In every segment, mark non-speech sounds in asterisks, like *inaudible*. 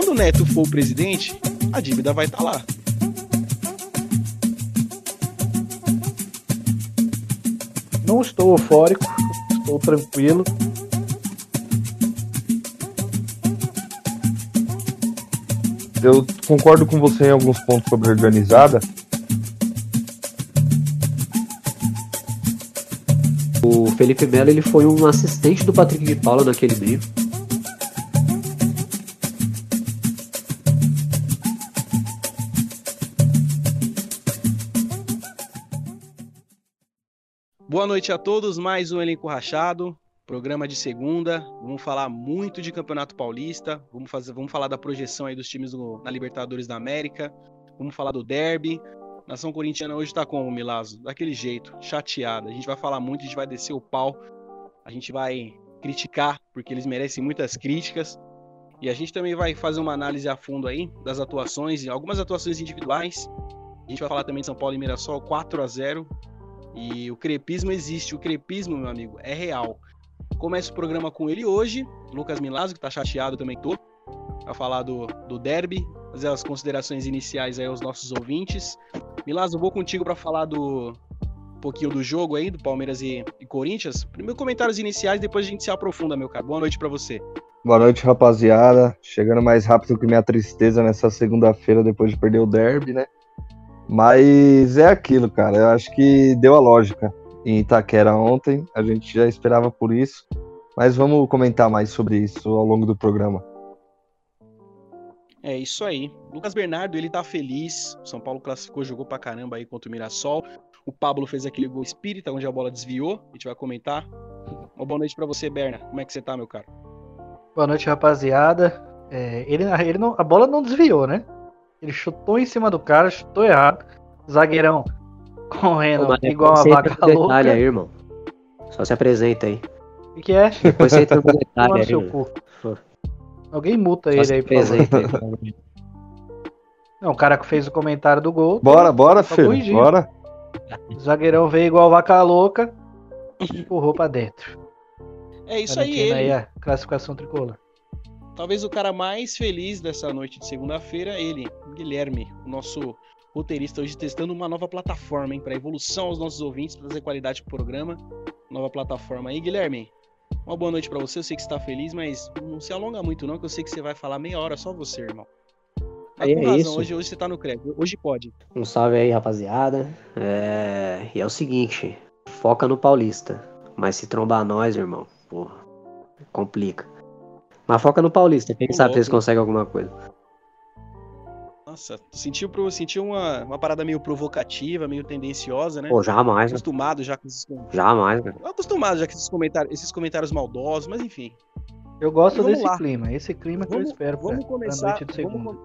quando o Neto for o presidente, a dívida vai estar tá lá. Não estou eufórico, estou tranquilo. Eu concordo com você em alguns pontos sobre a organizada. O Felipe Melo ele foi um assistente do Patrick de Paula naquele meio. Boa noite a todos, mais um elenco rachado, programa de segunda. Vamos falar muito de Campeonato Paulista, vamos fazer, vamos falar da projeção aí dos times do, na Libertadores da América, vamos falar do derby. Nação corintiana hoje tá como, Milazo? Daquele jeito, chateada. A gente vai falar muito, a gente vai descer o pau, a gente vai criticar, porque eles merecem muitas críticas. E a gente também vai fazer uma análise a fundo aí das atuações, algumas atuações individuais. A gente vai falar também de São Paulo e Mirassol 4 a 0 e o crepismo existe, o crepismo, meu amigo, é real. Começa o programa com ele hoje, Lucas Milazzo, que tá chateado também tô, a falar do, do derby, fazer as considerações iniciais aí aos nossos ouvintes. Milazzo, vou contigo para falar do um pouquinho do jogo aí, do Palmeiras e, e Corinthians. Primeiro comentários iniciais, depois a gente se aprofunda, meu cara. Boa noite para você. Boa noite, rapaziada. Chegando mais rápido que minha tristeza nessa segunda-feira depois de perder o derby, né? Mas é aquilo, cara. Eu acho que deu a lógica em Itaquera ontem. A gente já esperava por isso. Mas vamos comentar mais sobre isso ao longo do programa. É isso aí. Lucas Bernardo, ele tá feliz. O São Paulo classificou, jogou pra caramba aí contra o Mirassol. O Pablo fez aquele gol espírita, onde a bola desviou. A gente vai comentar. Uma boa noite para você, Berna. Como é que você tá, meu cara? Boa noite, rapaziada. É, ele, ele não, a bola não desviou, né? Ele chutou em cima do cara, chutou errado. Zagueirão correndo Ô, igual uma vaca louca. Detalhe aí, irmão. Só se apresenta aí. O que, que é? Depois você entra no *laughs* detalhe aí. Seu cu. Alguém multa Só ele aí, por favor. *laughs* Não, o cara que fez o comentário do gol. Bora, bora, filho. Bora. O zagueirão veio igual vaca louca e empurrou pra dentro. É isso aí, ele. aí a classificação tricolor. Talvez o cara mais feliz dessa noite de segunda-feira, ele, Guilherme, o nosso roteirista hoje testando uma nova plataforma, hein, para evolução aos nossos ouvintes, para trazer qualidade pro programa. Nova plataforma aí, Guilherme. Uma boa noite para você. Eu sei que você tá feliz, mas não se alonga muito não, que eu sei que você vai falar meia hora só você, irmão. Tá é, isso. Hoje, hoje você tá no crédito. Hoje pode. Um salve aí, rapaziada. É... E é o seguinte, foca no Paulista. Mas se trombar nós, irmão, porra, complica. Mas foca no Paulista, quem sabe se eles conseguem alguma coisa. Nossa, sentiu, sentiu uma, uma parada meio provocativa, meio tendenciosa, né? Pô, jamais. Né? Acostumado já com esses Jamais, cara. Acostumado já com esses comentários, esses comentários maldosos, mas enfim. Eu gosto desse lá. clima, esse clima que vamos, eu espero vamos pra, começar, pra vamos,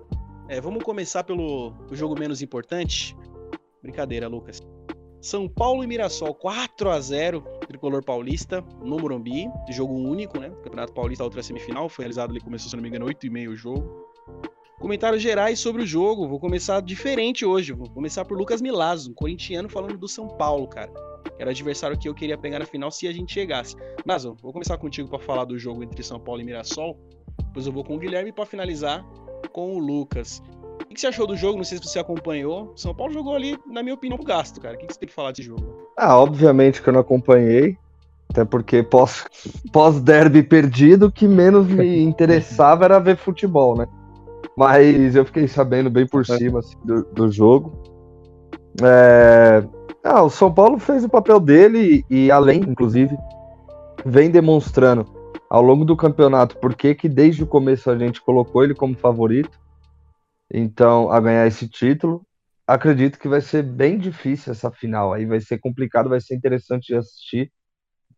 é, vamos começar pelo jogo menos importante. Brincadeira, Lucas. São Paulo e Mirassol 4 a 0 tricolor paulista no Morumbi, jogo único, né? Campeonato Paulista outra semifinal, foi realizado ali, começou, se não me engano, 8 e meio o jogo. Comentários gerais sobre o jogo, vou começar diferente hoje, vou começar por Lucas Milazzo, um corintiano falando do São Paulo, cara. Era o adversário que eu queria pegar na final se a gente chegasse. Mazo, vou começar contigo para falar do jogo entre São Paulo e Mirassol. Depois eu vou com o Guilherme para finalizar com o Lucas. Que você achou do jogo? Não sei se você acompanhou. São Paulo jogou ali, na minha opinião, um gasto, cara. O que você tem que falar desse jogo? Ah, obviamente que eu não acompanhei. Até porque pós, pós derby perdido, o que menos me *laughs* interessava era ver futebol, né? Mas eu fiquei sabendo bem por cima assim, do, do, jogo. É... Ah, o São Paulo fez o papel dele e, e, além, inclusive, vem demonstrando ao longo do campeonato porque que desde o começo a gente colocou ele como favorito então, a ganhar esse título. Acredito que vai ser bem difícil essa final aí, vai ser complicado, vai ser interessante de assistir.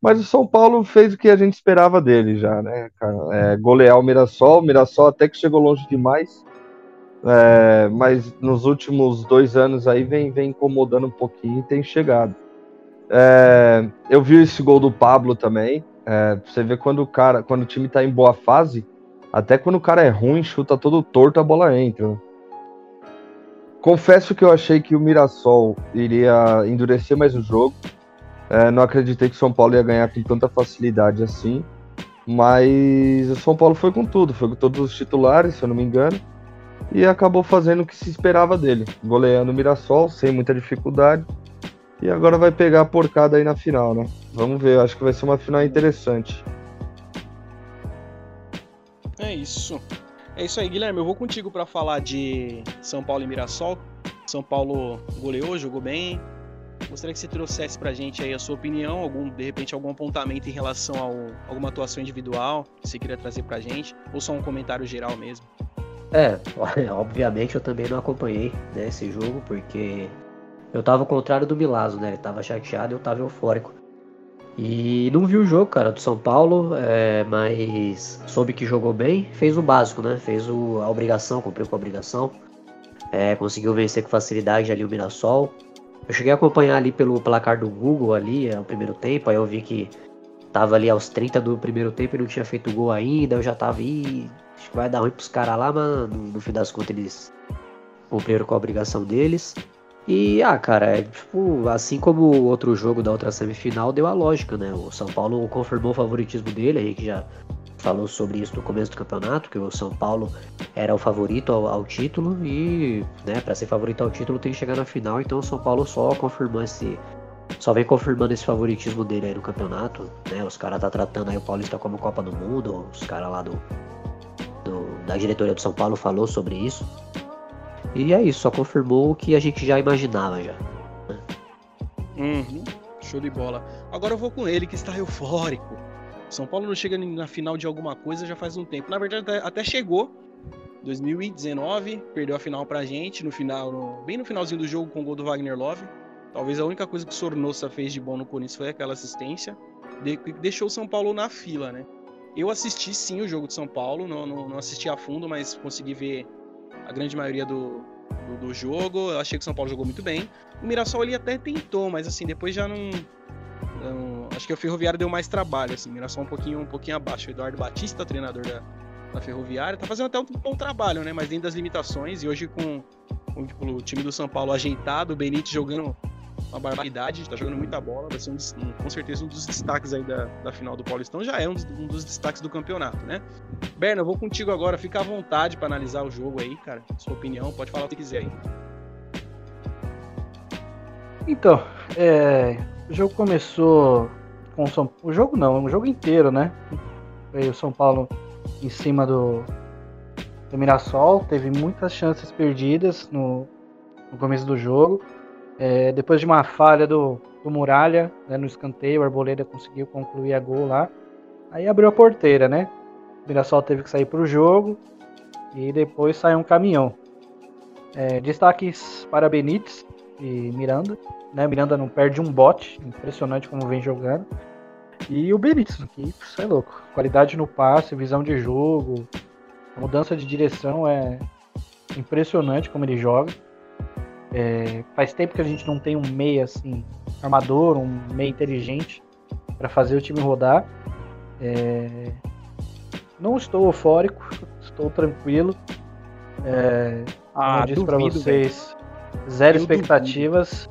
Mas o São Paulo fez o que a gente esperava dele já, né, cara? É, golear o Mirassol, o Mirassol até que chegou longe demais, é, mas nos últimos dois anos aí vem, vem incomodando um pouquinho e tem chegado. É, eu vi esse gol do Pablo também. É, você vê quando o cara, quando o time tá em boa fase, até quando o cara é ruim, chuta todo torto, a bola entra. Né? Confesso que eu achei que o Mirassol iria endurecer mais o jogo. É, não acreditei que o São Paulo ia ganhar com tanta facilidade assim. Mas o São Paulo foi com tudo, foi com todos os titulares, se eu não me engano, e acabou fazendo o que se esperava dele, goleando o Mirassol sem muita dificuldade. E agora vai pegar a porcada aí na final, né? Vamos ver, acho que vai ser uma final interessante. É isso. É isso aí, Guilherme. Eu vou contigo para falar de São Paulo e Mirassol. São Paulo goleou, jogou bem. Gostaria que você trouxesse pra gente aí a sua opinião, algum, de repente algum apontamento em relação a alguma atuação individual que você queria trazer pra gente, ou só um comentário geral mesmo. É, *laughs* obviamente eu também não acompanhei né, esse jogo, porque eu tava ao contrário do Milazzo, né? Ele tava chateado e eu tava eufórico. E não vi o jogo, cara, do São Paulo, é, mas soube que jogou bem, fez o básico, né? Fez o, a obrigação, cumpriu com a obrigação. É, conseguiu vencer com facilidade ali o Mirassol. Eu cheguei a acompanhar ali pelo placar do Google ali, é, o primeiro tempo, aí eu vi que tava ali aos 30 do primeiro tempo e não tinha feito gol ainda, eu já tava, aí acho que vai dar ruim pros caras lá, mas no, no fim das contas eles cumpriram com a obrigação deles. E, ah, cara, é, tipo, assim como o outro jogo da outra semifinal, deu a lógica, né? O São Paulo confirmou o favoritismo dele, a gente já falou sobre isso no começo do campeonato, que o São Paulo era o favorito ao, ao título e, né, para ser favorito ao título tem que chegar na final, então o São Paulo só confirmou esse só vem confirmando esse favoritismo dele aí no campeonato, né? Os caras tá tratando aí o Paulista como Copa do Mundo, os caras lá do, do da diretoria do São Paulo falou sobre isso. E é isso, só confirmou o que a gente já imaginava já. Uhum, show de bola. Agora eu vou com ele que está eufórico. São Paulo não chega na final de alguma coisa já faz um tempo. Na verdade, até, até chegou. 2019, perdeu a final pra gente, no final, no, bem no finalzinho do jogo com o gol do Wagner Love. Talvez a única coisa que o Sornosa fez de bom no Corinthians foi aquela assistência. De, deixou o São Paulo na fila, né? Eu assisti sim o jogo de São Paulo, não, não, não assisti a fundo, mas consegui ver a grande maioria do, do, do, jogo. Eu achei que o São Paulo jogou muito bem. O Mirassol ele até tentou, mas assim, depois já não. não acho que o Ferroviário deu mais trabalho, assim. O Mirassol um pouquinho, um pouquinho abaixo. O Eduardo Batista, treinador da, da Ferroviária, tá fazendo até um bom trabalho, né? Mas dentro das limitações. E hoje com, com o time do São Paulo ajeitado, o Benítez jogando uma barbaridade, tá jogando muita bola, vai ser um, um, com certeza um dos destaques aí da, da final do Paulistão, já é um dos, um dos destaques do campeonato, né? Berna, eu vou contigo agora, fica à vontade para analisar o jogo aí, cara, sua opinião, pode falar o que quiser aí. Então, é, o jogo começou com o São o jogo não, o jogo inteiro, né? Foi o São Paulo em cima do, do Mirassol, teve muitas chances perdidas no, no começo do jogo. É, depois de uma falha do, do Muralha né, no escanteio, o Arboleda conseguiu concluir a gol lá. Aí abriu a porteira, né? O Mirassol teve que sair para o jogo e depois saiu um caminhão. É, destaques para Benítez e Miranda. Né? Miranda não perde um bote, impressionante como vem jogando. E o Benítez, que isso é louco. Qualidade no passe, visão de jogo, mudança de direção é impressionante como ele joga. É, faz tempo que a gente não tem um meia assim, armador, um meia inteligente para fazer o time rodar. É, não estou eufórico, *laughs* estou tranquilo. É, ah, como eu disse para vocês, zero eu expectativas.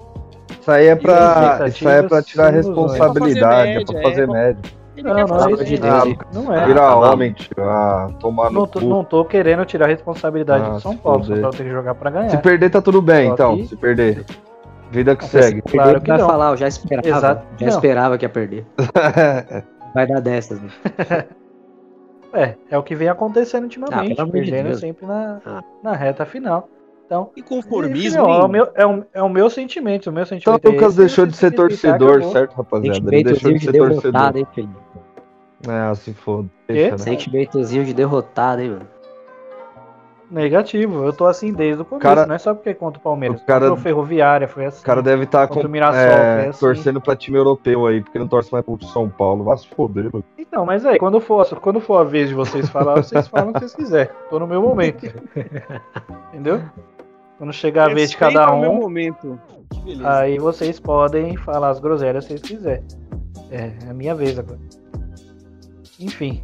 Isso aí é para é para tirar a responsabilidade, é para fazer média. É não, não, é de Deus. não é. Virar ah, homem, tirar, tomar não, tô, não tô querendo tirar a responsabilidade ah, do São Paulo. São Paulo tem que jogar pra ganhar. Se perder, tá tudo bem, Só então. Que... Se perder. Vida que segue. Claro que vai não. falar, eu já esperava. Exato. Já não. esperava que ia perder. *laughs* vai dar dessas, né? *laughs* É, é o que vem acontecendo ultimamente, ah, perdendo de sempre na, ah. na reta final. Então, e conformismo. é, o meu, é, o, é o meu sentimento. O meu sentimento então, o Lucas é deixou de ser torcedor, certo, rapaziada? Ele deixou de ser torcedor. Hein, filho? É, se foda. Né? Sentimentozinho de derrotado, hein, mano? Negativo, eu tô assim desde o começo, cara, não é só porque é contra o Palmeiras. O cara, contra o Ferroviária foi assim. O cara deve estar tá com, é, assim. torcendo pra time europeu aí, porque não torce mais pro São Paulo. Vai se foder, mano. Então, mas aí, quando for, quando for a vez de vocês falar, vocês falam o que vocês quiserem. Tô no meu momento. *laughs* Entendeu? Quando chegar a vez de cada um. Momento. Aí vocês podem falar as groselhas se vocês quiserem. É, é a minha vez agora. Enfim,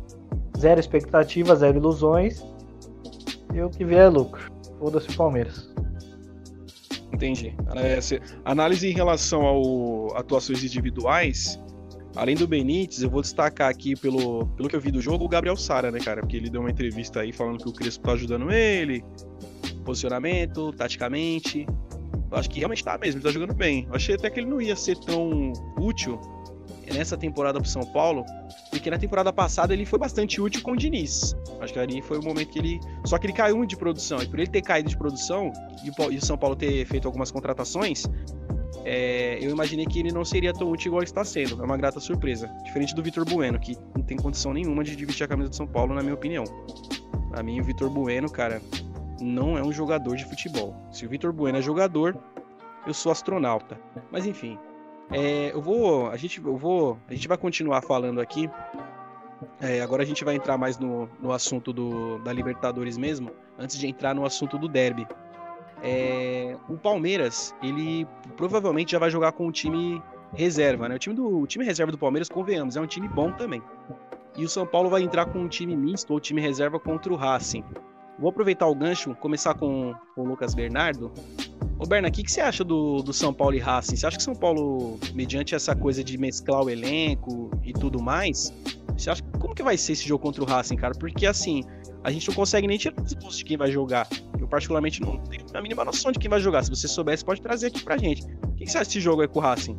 zero expectativa, zero ilusões. E o que vier é lucro. Foda-se o Palmeiras. Entendi. Análise em relação ao atuações individuais, além do Benítez, eu vou destacar aqui, pelo, pelo que eu vi do jogo, o Gabriel Sara, né, cara? Porque ele deu uma entrevista aí falando que o Crespo tá ajudando ele, posicionamento, taticamente. Eu acho que realmente tá mesmo, ele tá jogando bem. Eu achei até que ele não ia ser tão útil nessa temporada pro São Paulo, porque na temporada passada ele foi bastante útil com o Diniz. Acho que ali foi o momento que ele. Só que ele caiu de produção. E por ele ter caído de produção e o São Paulo ter feito algumas contratações, é, eu imaginei que ele não seria tão útil igual está sendo. É uma grata surpresa. Diferente do Vitor Bueno, que não tem condição nenhuma de dividir a camisa do São Paulo, na minha opinião. Pra mim, o Vitor Bueno, cara, não é um jogador de futebol. Se o Vitor Bueno é jogador, eu sou astronauta. Mas enfim, é, eu vou, a gente, eu vou, a gente vai continuar falando aqui. É, agora a gente vai entrar mais no, no assunto do, da Libertadores mesmo, antes de entrar no assunto do Derby. É, o Palmeiras, ele provavelmente já vai jogar com o time reserva, né? O time, do, o time reserva do Palmeiras, convenhamos, é um time bom também. E o São Paulo vai entrar com um time misto ou time reserva contra o Racing. Vou aproveitar o gancho, começar com, com o Lucas Bernardo. Ô Berna, o que, que você acha do, do São Paulo e Racing? Você acha que São Paulo, mediante essa coisa de mesclar o elenco e tudo mais, você acha como que vai ser esse jogo contra o Racing, cara? Porque assim, a gente não consegue nem tirar os gosto de quem vai jogar. Eu, particularmente, não tenho a mínima noção de quem vai jogar. Se você soubesse, pode trazer aqui pra gente. O que você acha desse jogo aí com o Racing?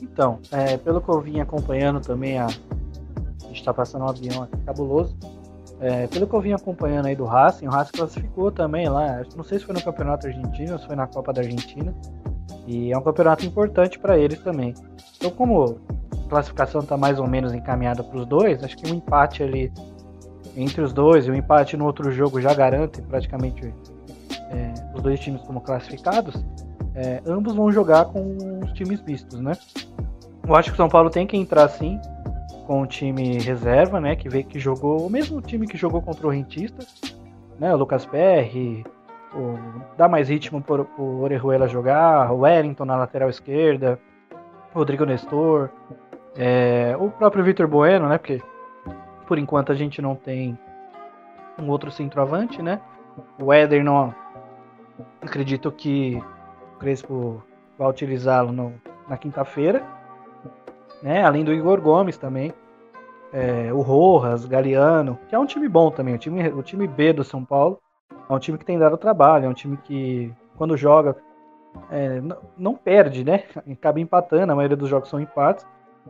Então, é, pelo que eu vim acompanhando também, a, a gente tá passando um avião aqui cabuloso. É, pelo que eu vim acompanhando aí do Racing, o Racing classificou também lá. Não sei se foi no Campeonato Argentino ou se foi na Copa da Argentina. E é um campeonato importante para eles também. Então, como a classificação está mais ou menos encaminhada para os dois, acho que um empate ali entre os dois e um empate no outro jogo já garante praticamente é, os dois times como classificados. É, ambos vão jogar com os times mistos, né? Eu acho que o São Paulo tem que entrar sim com o time reserva, né? Que veio que jogou o mesmo time que jogou contra o Rentista, né? O Lucas Perry, o, dá mais ritmo para o Orejuela jogar, o Wellington na lateral esquerda, Rodrigo Nestor, é, o próprio Vitor Bueno, né? Porque por enquanto a gente não tem um outro centroavante, né? O Éder não. Acredito que o Crespo vai utilizá-lo na quinta-feira. Né? Além do Igor Gomes também. É, o Rojas, Galeano, que é um time bom também. O time, o time B do São Paulo é um time que tem dado trabalho. É um time que, quando joga, é, não, não, perde, né? *laughs* Acaba empatando. A maioria dos jogos são empates.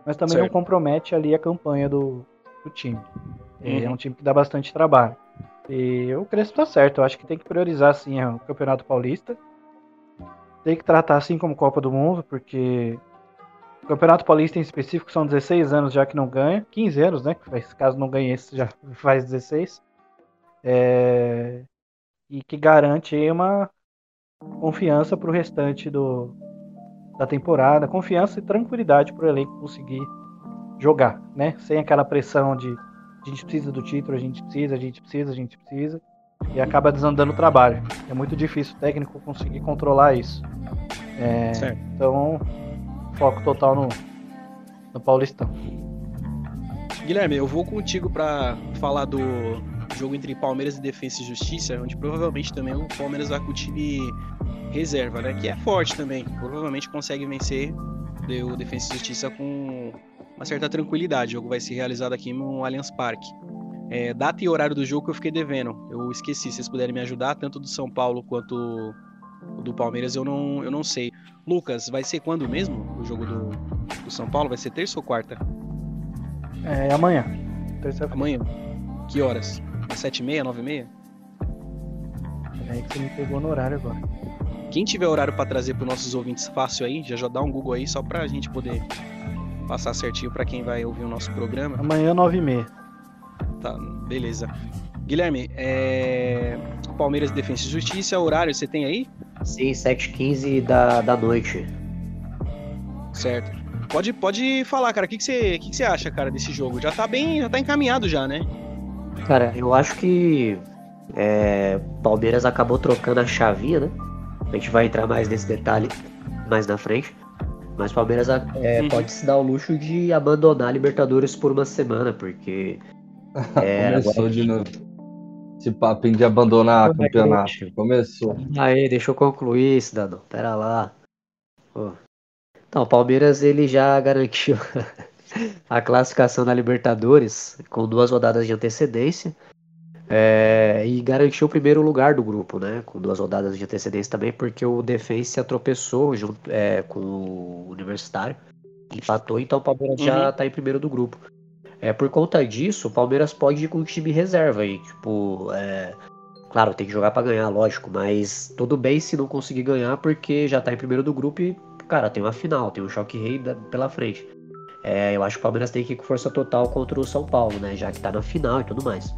Mas também certo. não compromete ali a campanha do, do time. É, uhum. É um time que dá bastante trabalho. E o Crespo tá certo, eu acho que tem que priorizar sim o Campeonato Paulista. Tem que tratar assim como Copa do Mundo, porque Campeonato Paulista em específico são 16 anos já que não ganha, 15 anos, né? Caso não ganhe esse, já faz 16. É... E que garante uma confiança para o restante do, da temporada, confiança e tranquilidade para o elenco conseguir jogar, né? Sem aquela pressão de a gente precisa do título, a gente precisa, a gente precisa, a gente precisa. E acaba desandando o trabalho. É muito difícil o técnico conseguir controlar isso. É, então, foco total no, no Paulistão. Guilherme, eu vou contigo para falar do jogo entre Palmeiras e Defesa e Justiça, onde provavelmente também o Palmeiras vai com o time reserva, né? Que é forte também. Provavelmente consegue vencer o Defesa e Justiça com uma certa tranquilidade. O jogo vai ser realizado aqui no Allianz Parque. É, data e horário do jogo que eu fiquei devendo. Eu esqueci, se vocês puderem me ajudar, tanto do São Paulo quanto do Palmeiras, eu não, eu não sei. Lucas, vai ser quando mesmo o jogo do, do São Paulo? Vai ser terça ou quarta? É amanhã. Amanhã. Que horas? Às sete e meia, nove e meia? É aí que você me pegou no horário agora. Quem tiver horário para trazer para os nossos ouvintes fácil aí, já já dá um Google aí só para a gente poder passar certinho para quem vai ouvir o nosso programa. Amanhã, 9h30. Tá, beleza. Guilherme, é... Palmeiras Defesa e Justiça, horário você tem aí? Sim, 7h15 da, da noite. Certo. Pode, pode falar, cara. O que, que, você, que, que você acha, cara, desse jogo? Já tá bem, já tá encaminhado já, né? Cara, eu acho que é, Palmeiras acabou trocando a chavinha, né? A gente vai entrar mais nesse detalhe mais na frente. Mas o Palmeiras é, uhum. pode se dar o luxo de abandonar a Libertadores por uma semana, porque. É, *laughs* Começou agora... de novo. Esse papo de abandonar o campeonato. Começou. Aí, deixa eu concluir, cidadão. Pera lá. Pô. Então, o Palmeiras ele já garantiu. *laughs* a classificação da Libertadores com duas rodadas de antecedência. É, e garantiu o primeiro lugar do grupo, né? Com duas rodadas de antecedência também, porque o Defensa tropeçou junto é, com o Universitário, empatou, então o Palmeiras uhum. já tá em primeiro do grupo. É, por conta disso, o Palmeiras pode ir com o time reserva aí, tipo, é, claro, tem que jogar para ganhar, lógico, mas tudo bem se não conseguir ganhar, porque já tá em primeiro do grupo e, cara, tem uma final, tem um choque rei pela frente. É, eu acho que o Palmeiras tem que ir com força total contra o São Paulo, né? Já que tá na final e tudo mais.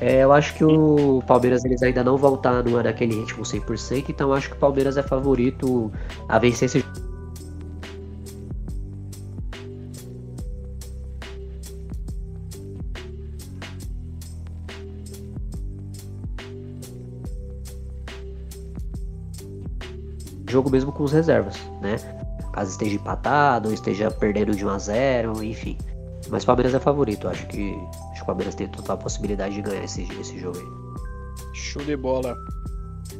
É, eu acho que o Palmeiras eles ainda não voltaram naquele ritmo 100%, então acho que o Palmeiras é favorito a vencer esse jogo mesmo com os reservas, né? Caso esteja empatado, ou esteja perdendo de 1 a 0, enfim. Mas o Palmeiras é favorito, acho que Acho que o Palmeiras tem total possibilidade de ganhar esse, esse jogo aí. Show de bola.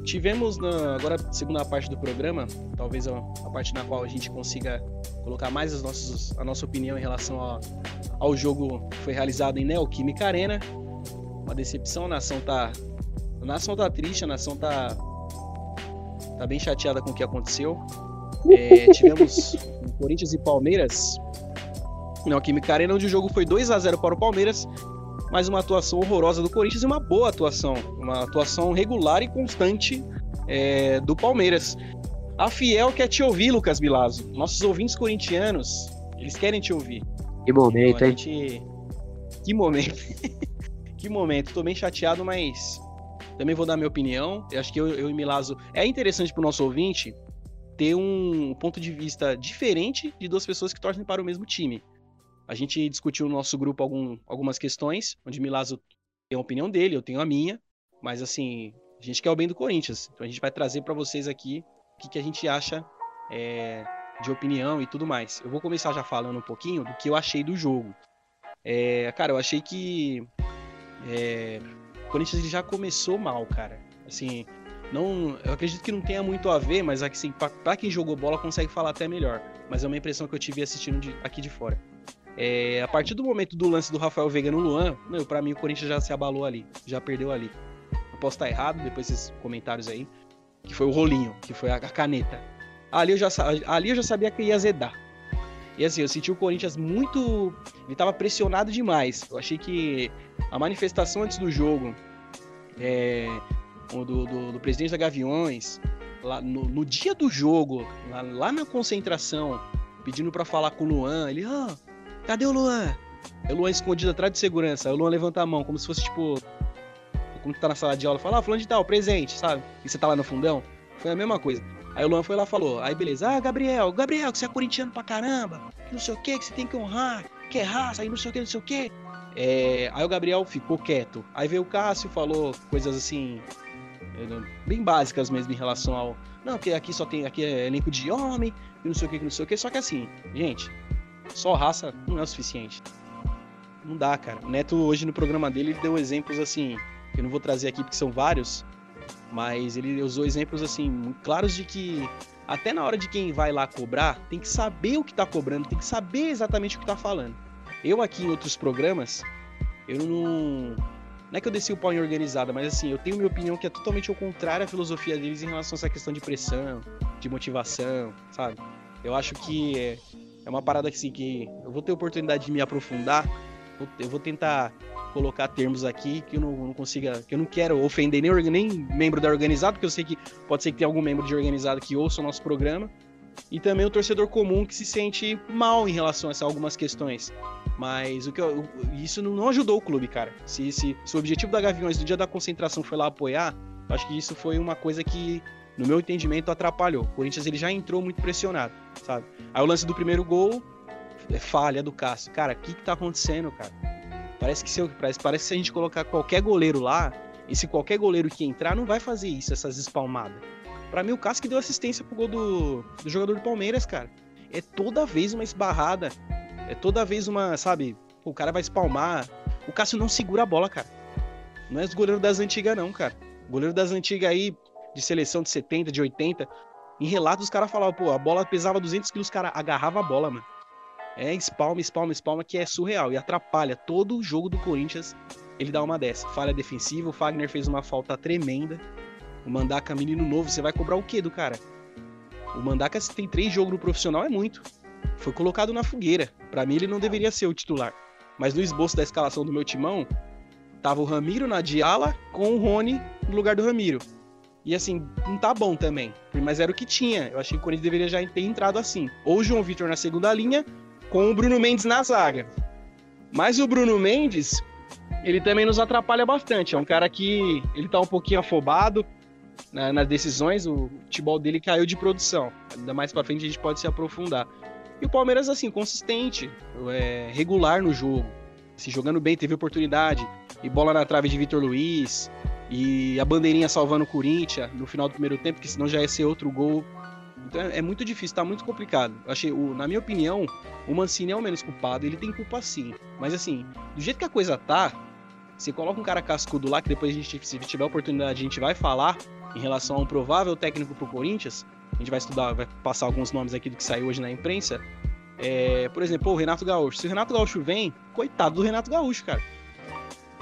Tivemos na, agora segunda parte do programa, talvez a, a, parte na qual a gente consiga colocar mais as nossas, a nossa opinião em relação a, ao jogo que foi realizado em Neoquímica Arena. Uma decepção, a nação tá. A nação tá triste, a nação tá. tá bem chateada com o que aconteceu. É, *laughs* tivemos Corinthians e Palmeiras. Neoquímica Arena, onde o jogo foi 2 a 0 para o Palmeiras mas uma atuação horrorosa do Corinthians e uma boa atuação, uma atuação regular e constante é, do Palmeiras. A Fiel quer te ouvir, Lucas Bilazo. Nossos ouvintes corintianos, eles querem te ouvir. Que momento, então, gente... hein? Que momento. *laughs* que momento. Tô bem chateado, mas também vou dar minha opinião. Eu acho que eu, eu e Milazo. É interessante pro nosso ouvinte ter um ponto de vista diferente de duas pessoas que torcem para o mesmo time. A gente discutiu no nosso grupo algum, algumas questões, onde Milazzo tem a opinião dele, eu tenho a minha, mas assim, a gente quer o bem do Corinthians. Então a gente vai trazer para vocês aqui o que, que, a gente acha é, de opinião e tudo mais. Eu vou começar já falando um pouquinho do que eu achei do jogo. É, cara, eu achei que é, o Corinthians já começou mal, cara. Assim, não, eu acredito que não tenha muito a ver, mas assim, para quem jogou bola consegue falar até melhor. Mas é uma impressão que eu tive assistindo de, aqui de fora. É, a partir do momento do lance do Rafael Veiga no Luan, meu, pra mim o Corinthians já se abalou ali, já perdeu ali. Eu posso estar errado, depois esses comentários aí, que foi o rolinho, que foi a, caneta. Ali eu, já, ali eu já sabia que ia azedar. E assim, eu senti o Corinthians muito. Ele tava pressionado demais. Eu achei que a manifestação antes do jogo é, do, do, do, presidente da Gaviões, lá no, no dia do jogo, lá, lá na concentração, pedindo para falar com o Luan, ele, ah, Cadê o Luan? É o Luan escondido atrás de segurança. Aí o Luan levanta a mão, como se fosse tipo. Como tu tá na sala de aula, fala, ah, de tal, presente, sabe? E você tá lá no fundão. Foi a mesma coisa. Aí o Luan foi lá e falou. Aí beleza, ah, Gabriel, Gabriel, que você é corintiano pra caramba, que não sei o que, que você tem que honrar, que é raça, aí não sei o que, não sei o que. É... Aí o Gabriel ficou quieto. Aí veio o Cássio, falou coisas assim, é, bem básicas mesmo em relação ao. Não, porque aqui só tem. Aqui é elenco de homem, e não sei o que, que não sei o que. Só que assim, gente, só raça não é o suficiente. Não dá, cara. O Neto, hoje no programa dele, ele deu exemplos assim, que eu não vou trazer aqui porque são vários, mas ele usou exemplos assim, claros de que até na hora de quem vai lá cobrar, tem que saber o que tá cobrando, tem que saber exatamente o que tá falando. Eu aqui em outros programas, eu não. Não é que eu desci o pau em organizada, mas assim, eu tenho minha opinião que é totalmente ao contrário à filosofia deles em relação a essa questão de pressão, de motivação, sabe? Eu acho que uma parada assim que eu vou ter oportunidade de me aprofundar. Eu vou tentar colocar termos aqui que eu não, não consiga, que eu não quero ofender nem, nem membro da organizada, porque eu sei que pode ser que tenha algum membro de organizada que ouça o nosso programa, e também o torcedor comum que se sente mal em relação a algumas questões. Mas o que eu, isso não ajudou o clube, cara. Se, se, se o objetivo da Gaviões do dia da concentração foi lá apoiar, acho que isso foi uma coisa que no meu entendimento, atrapalhou. O Corinthians ele já entrou muito pressionado, sabe? Aí o lance do primeiro gol é falha do Cássio. Cara, o que, que tá acontecendo, cara? Parece que, se eu, parece, parece que se a gente colocar qualquer goleiro lá, e se qualquer goleiro que entrar, não vai fazer isso, essas espalmadas. Para mim, o Cássio que deu assistência pro gol do, do jogador do Palmeiras, cara. é toda vez uma esbarrada. É toda vez uma, sabe? O cara vai espalmar. O Cássio não segura a bola, cara. Não é os goleiros das antigas, não, cara. Goleiro das antigas aí, de seleção de 70, de 80, em relatos os caras falavam, pô, a bola pesava 200 quilos, os caras agarravam a bola, mano. É espalma, espalma, espalma, que é surreal e atrapalha todo o jogo do Corinthians. Ele dá uma dessa. Falha defensiva, o Fagner fez uma falta tremenda. O Mandaca, menino novo, você vai cobrar o quê do cara? O Mandaca, se tem três jogos no profissional, é muito. Foi colocado na fogueira. Para mim, ele não deveria ser o titular. Mas no esboço da escalação do meu timão, tava o Ramiro na Diala com o Rony no lugar do Ramiro. E assim, não tá bom também. Mas era o que tinha. Eu achei que o Corinthians deveria já ter entrado assim. Ou o João Vitor na segunda linha, com o Bruno Mendes na zaga. Mas o Bruno Mendes, ele também nos atrapalha bastante. É um cara que ele tá um pouquinho afobado né, nas decisões. O futebol dele caiu de produção. Ainda mais para frente a gente pode se aprofundar. E o Palmeiras, assim, consistente, é, regular no jogo. Se jogando bem, teve oportunidade. E bola na trave de Vitor Luiz. E a bandeirinha salvando o Corinthians no final do primeiro tempo, que senão já ia ser outro gol. Então é, é muito difícil, tá muito complicado. Achei, o, na minha opinião, o Mancini é o menos culpado, ele tem culpa sim. Mas assim, do jeito que a coisa tá, você coloca um cara cascudo lá, que depois a gente, se tiver oportunidade, a gente vai falar em relação a um provável técnico pro Corinthians. A gente vai estudar, vai passar alguns nomes aqui do que saiu hoje na imprensa. É, por exemplo, o Renato Gaúcho. Se o Renato Gaúcho vem, coitado do Renato Gaúcho, cara.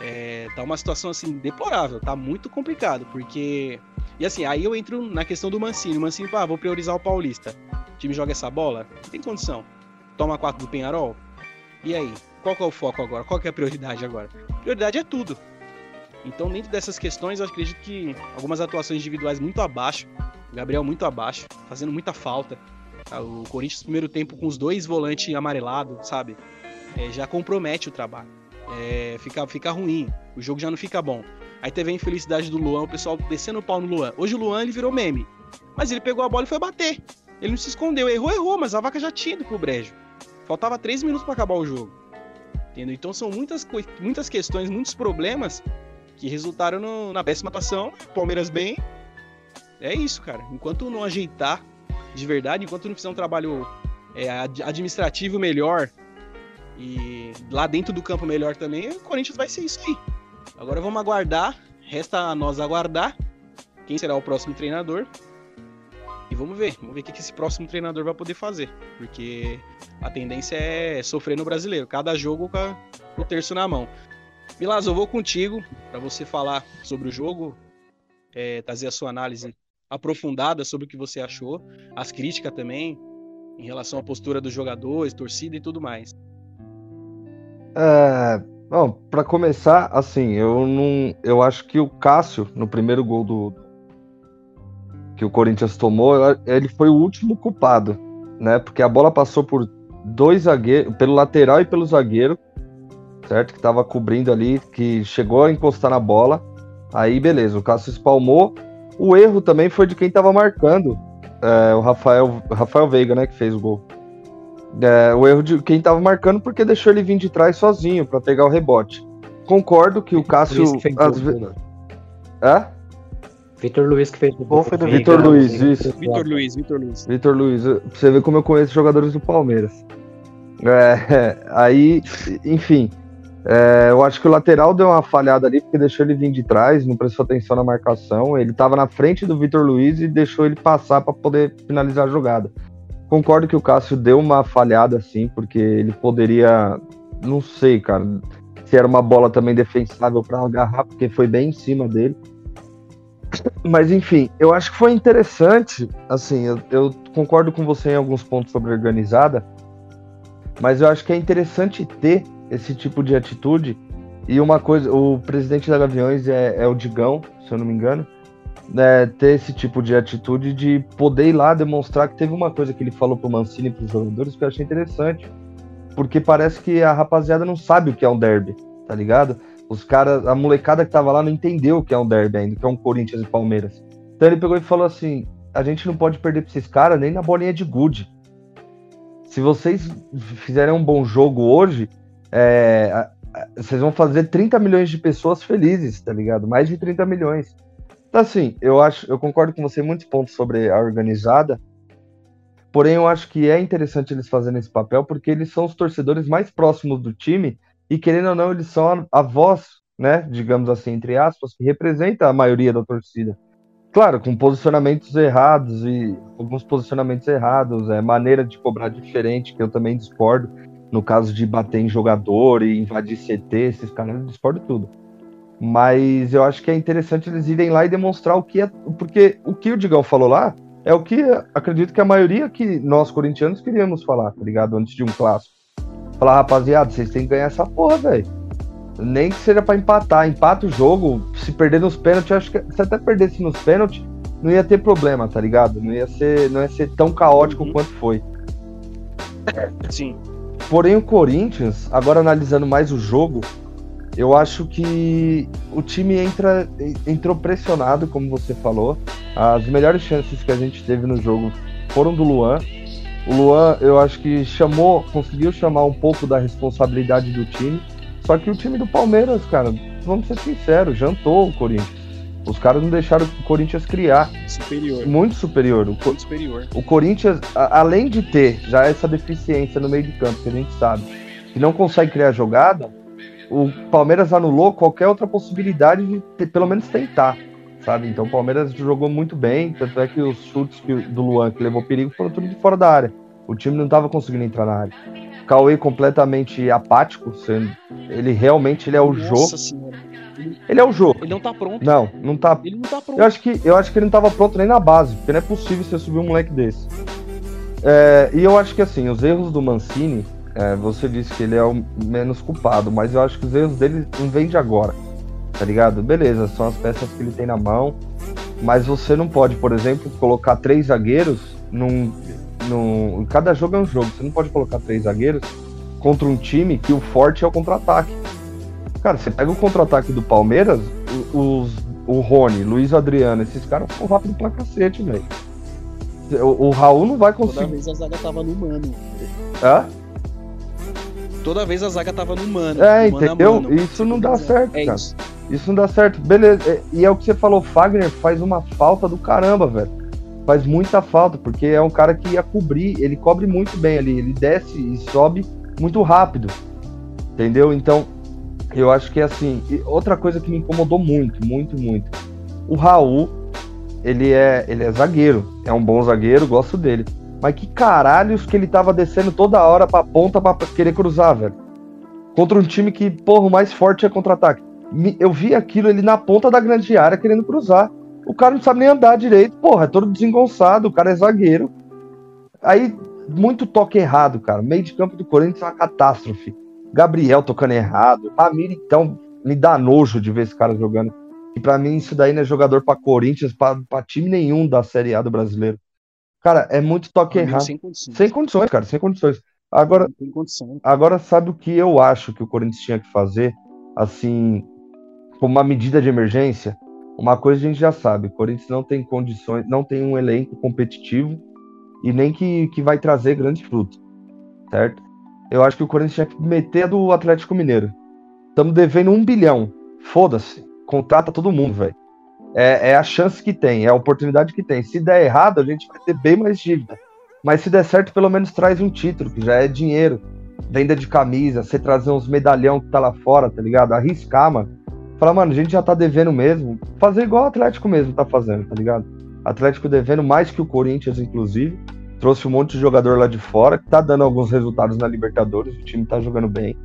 É, tá uma situação assim deplorável, tá muito complicado, porque e assim, aí eu entro na questão do Mancini. O Mancini, ah, vou priorizar o Paulista. O time joga essa bola? Não tem condição. Toma quatro do Penharol? E aí? Qual que é o foco agora? Qual que é a prioridade agora? Prioridade é tudo. Então, dentro dessas questões, eu acredito que algumas atuações individuais muito abaixo. O Gabriel muito abaixo, fazendo muita falta. Tá, o Corinthians, primeiro tempo, com os dois volantes amarelados, sabe? É, já compromete o trabalho. É, fica, fica ruim. O jogo já não fica bom. Aí teve a infelicidade do Luan, o pessoal descendo o pau no Luan. Hoje o Luan ele virou meme. Mas ele pegou a bola e foi bater. Ele não se escondeu. Errou, errou, mas a vaca já tinha ido pro brejo. Faltava três minutos para acabar o jogo. Entendeu? Então são muitas, muitas questões, muitos problemas que resultaram no, na péssima atuação. Palmeiras bem. É isso, cara. Enquanto não ajeitar de verdade, enquanto não fizer um trabalho é, administrativo melhor e lá dentro do campo melhor também, o Corinthians vai ser isso aí. Agora vamos aguardar. Resta a nós aguardar quem será o próximo treinador. E vamos ver, vamos ver o que esse próximo treinador vai poder fazer. Porque a tendência é sofrer no brasileiro. Cada jogo com o terço na mão. Milas, eu vou contigo para você falar sobre o jogo, é, trazer a sua análise aprofundada sobre o que você achou, as críticas também, em relação à postura dos jogadores, torcida e tudo mais. É, Bom, para começar, assim, eu não, eu acho que o Cássio no primeiro gol do que o Corinthians tomou, ele foi o último culpado, né? Porque a bola passou por dois zagueiros, pelo lateral e pelo zagueiro, certo? Que tava cobrindo ali, que chegou a encostar na bola. Aí, beleza, o Cássio espalmou. O erro também foi de quem tava marcando, é, o Rafael, Rafael Veiga, né? Que fez o gol. É, o erro de quem tava marcando porque deixou ele vir de trás sozinho para pegar o rebote. Concordo que o Cássio. Né? É? Vitor Luiz que fez o gol. foi do Vitor Luiz, isso. Vitor Luiz, Vitor Luiz. Vitor Luiz, você vê como eu conheço jogadores do Palmeiras. É, *laughs* aí, enfim, é, eu acho que o lateral deu uma falhada ali, porque deixou ele vir de trás, não prestou atenção na marcação. Ele estava na frente do Vitor Luiz e deixou ele passar para poder finalizar a jogada. Concordo que o Cássio deu uma falhada, assim, porque ele poderia. Não sei, cara. Se era uma bola também defensável para agarrar, porque foi bem em cima dele. *coughs* Mas enfim, eu acho que foi interessante. Assim, eu, eu concordo com você em alguns pontos sobre organizada, mas eu acho que é interessante ter esse tipo de atitude. E uma coisa, o presidente da Gaviões é, é o Digão, se eu não me engano né, ter esse tipo de atitude de poder ir lá demonstrar que teve uma coisa que ele falou pro Mancini e pros jogadores que eu achei interessante. Porque parece que a rapaziada não sabe o que é um derby, tá ligado? Os caras, a molecada que tava lá não entendeu o que é um derby ainda, que é um Corinthians e Palmeiras. Então ele pegou e falou assim: a gente não pode perder pra esses caras nem na bolinha de gude. Se vocês fizerem um bom jogo hoje, é, vocês vão fazer 30 milhões de pessoas felizes, tá ligado? Mais de 30 milhões. Assim, eu acho, eu concordo com você em muitos pontos sobre a organizada, Porém, eu acho que é interessante eles fazerem esse papel porque eles são os torcedores mais próximos do time e, querendo ou não, eles são a, a voz, né, digamos assim, entre aspas, que representa a maioria da torcida. Claro, com posicionamentos errados e alguns posicionamentos errados, é maneira de cobrar diferente, que eu também discordo. No caso de bater em jogador e invadir CT, esses caras eu discordo tudo. Mas eu acho que é interessante eles irem lá e demonstrar o que é. Porque o que o Digão falou lá é o que acredito que a maioria que nós corintianos queríamos falar, tá ligado? Antes de um clássico. Falar, rapaziada, vocês têm que ganhar essa porra, velho. Nem que seja para empatar. Empata o jogo, se perder nos pênaltis, acho que se até perdesse nos pênaltis, não ia ter problema, tá ligado? Não ia ser, não ia ser tão caótico uhum. quanto foi. Sim. Porém, o Corinthians, agora analisando mais o jogo, eu acho que o time entra, entrou pressionado, como você falou. As melhores chances que a gente teve no jogo foram do Luan. O Luan, eu acho que chamou, conseguiu chamar um pouco da responsabilidade do time. Só que o time do Palmeiras, cara, vamos ser sinceros, jantou o Corinthians. Os caras não deixaram o Corinthians criar. Superior. Muito superior. O, Muito superior. o Corinthians, além de ter já essa deficiência no meio de campo, que a gente sabe, que não consegue criar jogada, o Palmeiras anulou qualquer outra possibilidade de ter, pelo menos tentar, sabe? Então o Palmeiras jogou muito bem, tanto é que os chutes do Luan que levou perigo foram tudo de fora da área. O time não estava conseguindo entrar na área. Cauê completamente apático, sendo, ele realmente ele é o jogo. Ele é o jogo. Ele não tá pronto. Não, não tá. Ele não tá pronto. Eu acho que, eu acho que ele não tava pronto nem na base, porque não é possível você subir um moleque desse. É, e eu acho que assim, os erros do Mancini, é, você disse que ele é o menos culpado, mas eu acho que os erros dele não vêm de agora. Tá ligado? Beleza, são as peças que ele tem na mão. Mas você não pode, por exemplo, colocar três zagueiros num, no, cada jogo é um jogo. Você não pode colocar três zagueiros contra um time que o forte é o contra-ataque. Cara, você pega o contra-ataque do Palmeiras, os, o Rony, Luiz Adriano, esses caras são rápidos pra cacete, velho. O, o, Raul não vai conseguir. Toda vez a zaga tava no mano. Hã? Toda vez a zaga tava no mano. É, entendeu? Mano. Isso não dá certo, é cara. Isso. isso não dá certo. Beleza. E é o que você falou, Fagner faz uma falta do caramba, velho faz muita falta, porque é um cara que ia cobrir, ele cobre muito bem ali, ele desce e sobe muito rápido, entendeu? Então, eu acho que é assim. E outra coisa que me incomodou muito, muito, muito. O Raul, ele é, ele é zagueiro, é um bom zagueiro, gosto dele. Mas que caralhos que ele tava descendo toda hora pra ponta pra querer cruzar, velho. Contra um time que, porra, o mais forte é contra-ataque. Eu vi aquilo ele na ponta da grande área querendo cruzar. O cara não sabe nem andar direito, porra, é todo desengonçado, o cara é zagueiro. Aí, muito toque errado, cara. Meio de campo do Corinthians é uma catástrofe. Gabriel tocando errado. Ramiro, então, me dá nojo de ver esse cara jogando. E para mim, isso daí não é jogador para Corinthians, para time nenhum da Série A do brasileiro. Cara, é muito toque errado. Sem condições. sem condições, cara, sem condições. Agora, agora, sabe o que eu acho que o Corinthians tinha que fazer? Assim, como uma medida de emergência? Uma coisa a gente já sabe, o Corinthians não tem condições, não tem um elenco competitivo e nem que, que vai trazer grandes frutos, certo? Eu acho que o Corinthians tinha que meter do Atlético Mineiro. Estamos devendo um bilhão. Foda-se. Contrata todo mundo, velho. É, é, a chance que tem, é a oportunidade que tem. Se der errado, a gente vai ter bem mais dívida. Mas se der certo, pelo menos traz um título, que já é dinheiro. Venda de camisa, você trazer uns medalhão que tá lá fora, tá ligado? Arriscar, mano. Falar, mano, a gente já tá devendo mesmo. Fazer igual o Atlético mesmo tá fazendo, tá ligado? Atlético devendo mais que o Corinthians, inclusive. Trouxe um monte de jogador lá de fora, que tá dando alguns resultados na Libertadores, o time tá jogando bem.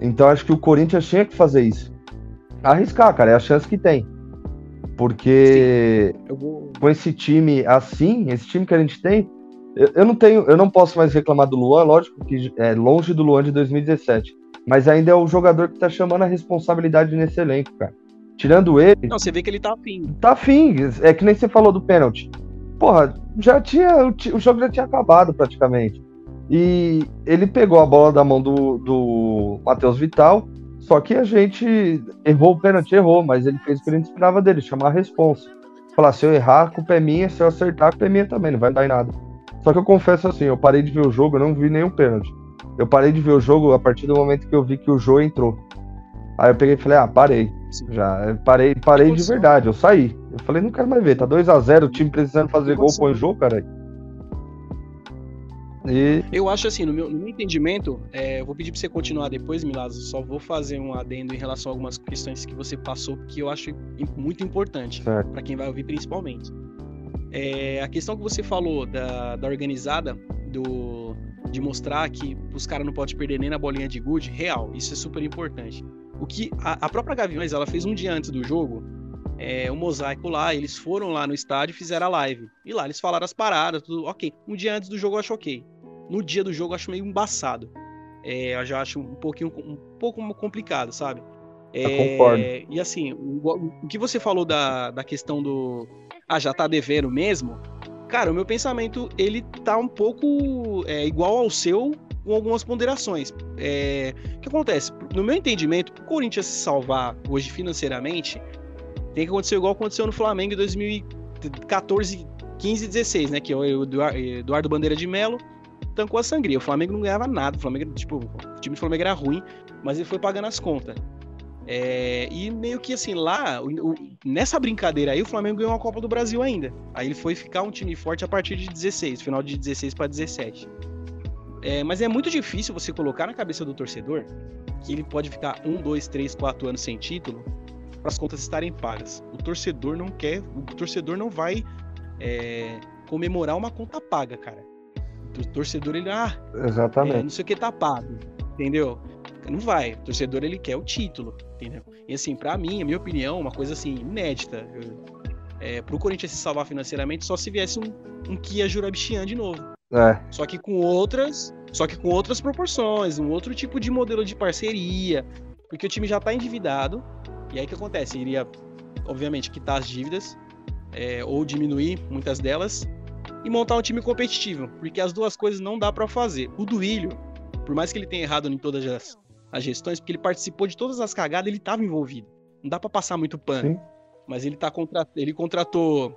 Então acho que o Corinthians tinha que fazer isso. Arriscar, cara, é a chance que tem. Porque vou... com esse time assim, esse time que a gente tem, eu, eu, não tenho, eu não posso mais reclamar do Luan, lógico que é longe do Luan de 2017. Mas ainda é o jogador que tá chamando a responsabilidade nesse elenco, cara. Tirando ele. Não, você vê que ele tá afim. Tá afim. É que nem você falou do pênalti. Porra, já tinha. O jogo já tinha acabado praticamente. E ele pegou a bola da mão do, do Matheus Vital. Só que a gente errou o pênalti, errou, mas ele fez o que a gente esperava dele, chamar a responsa. Falar, se eu errar, a culpa é minha, se eu acertar, a culpa é minha também, não vai dar em nada. Só que eu confesso assim, eu parei de ver o jogo, eu não vi nenhum pênalti. Eu parei de ver o jogo a partir do momento que eu vi que o Jô entrou. Aí eu peguei e falei, ah, parei. Já eu parei, parei de verdade, eu saí. Eu falei, não quero mais ver, tá 2 a 0 o time precisando fazer gol, põe o jogo, cara. E Eu acho assim, no meu, no meu entendimento, é, eu vou pedir pra você continuar depois, Milazzo, só vou fazer um adendo em relação a algumas questões que você passou, que eu acho muito importante, pra quem vai ouvir principalmente. É, a questão que você falou da, da organizada, do, de mostrar que os caras não podem perder nem na bolinha de gude, real, isso é super importante. O que a, a própria Gaviões, ela fez um dia antes do jogo, é, um mosaico lá, eles foram lá no estádio e fizeram a live. E lá eles falaram as paradas, tudo ok. Um dia antes do jogo eu acho ok. No dia do jogo eu acho meio embaçado. É, eu já acho um pouquinho um pouco complicado, sabe? É, concordo. E assim, o, o que você falou da, da questão do. Ah, já tá devendo mesmo? Cara, o meu pensamento, ele tá um pouco é, igual ao seu, com algumas ponderações. É, o que acontece? No meu entendimento, pro Corinthians se salvar hoje financeiramente, tem que acontecer igual aconteceu no Flamengo em 2014, 15 e 16, né? Que o Eduar- Eduardo Bandeira de Melo tancou a sangria. O Flamengo não ganhava nada. O Flamengo, tipo, o time do Flamengo era ruim, mas ele foi pagando as contas. É, e meio que assim, lá, o- o- nessa brincadeira aí, o Flamengo ganhou a Copa do Brasil ainda. Aí ele foi ficar um time forte a partir de 16, final de 16 para 17. É, mas é muito difícil você colocar na cabeça do torcedor que ele pode ficar um, dois, três, quatro anos sem título para as contas estarem pagas. O torcedor não quer, o torcedor não vai é, comemorar uma conta paga, cara. O torcedor ele, ah, é, exatamente. não sei o que tá pago, entendeu? Não vai. O torcedor ele quer o título, entendeu? E assim, pra mim, a minha opinião, uma coisa assim, inédita. Eu, é, pro Corinthians se salvar financeiramente, só se viesse um, um Kia Jurabichian de novo. É, Só que com outras. Só que com outras proporções, um outro tipo de modelo de parceria. Porque o time já tá endividado. E aí o que acontece? Iria, obviamente, quitar as dívidas. é, ou diminuir muitas delas. E montar um time competitivo. Porque as duas coisas não dá pra fazer. O Duílio, por mais que ele tenha errado em todas as, as gestões, porque ele participou de todas as cagadas, ele tava envolvido. Não dá pra passar muito pano. Sim. Mas ele tá contra... ele contratou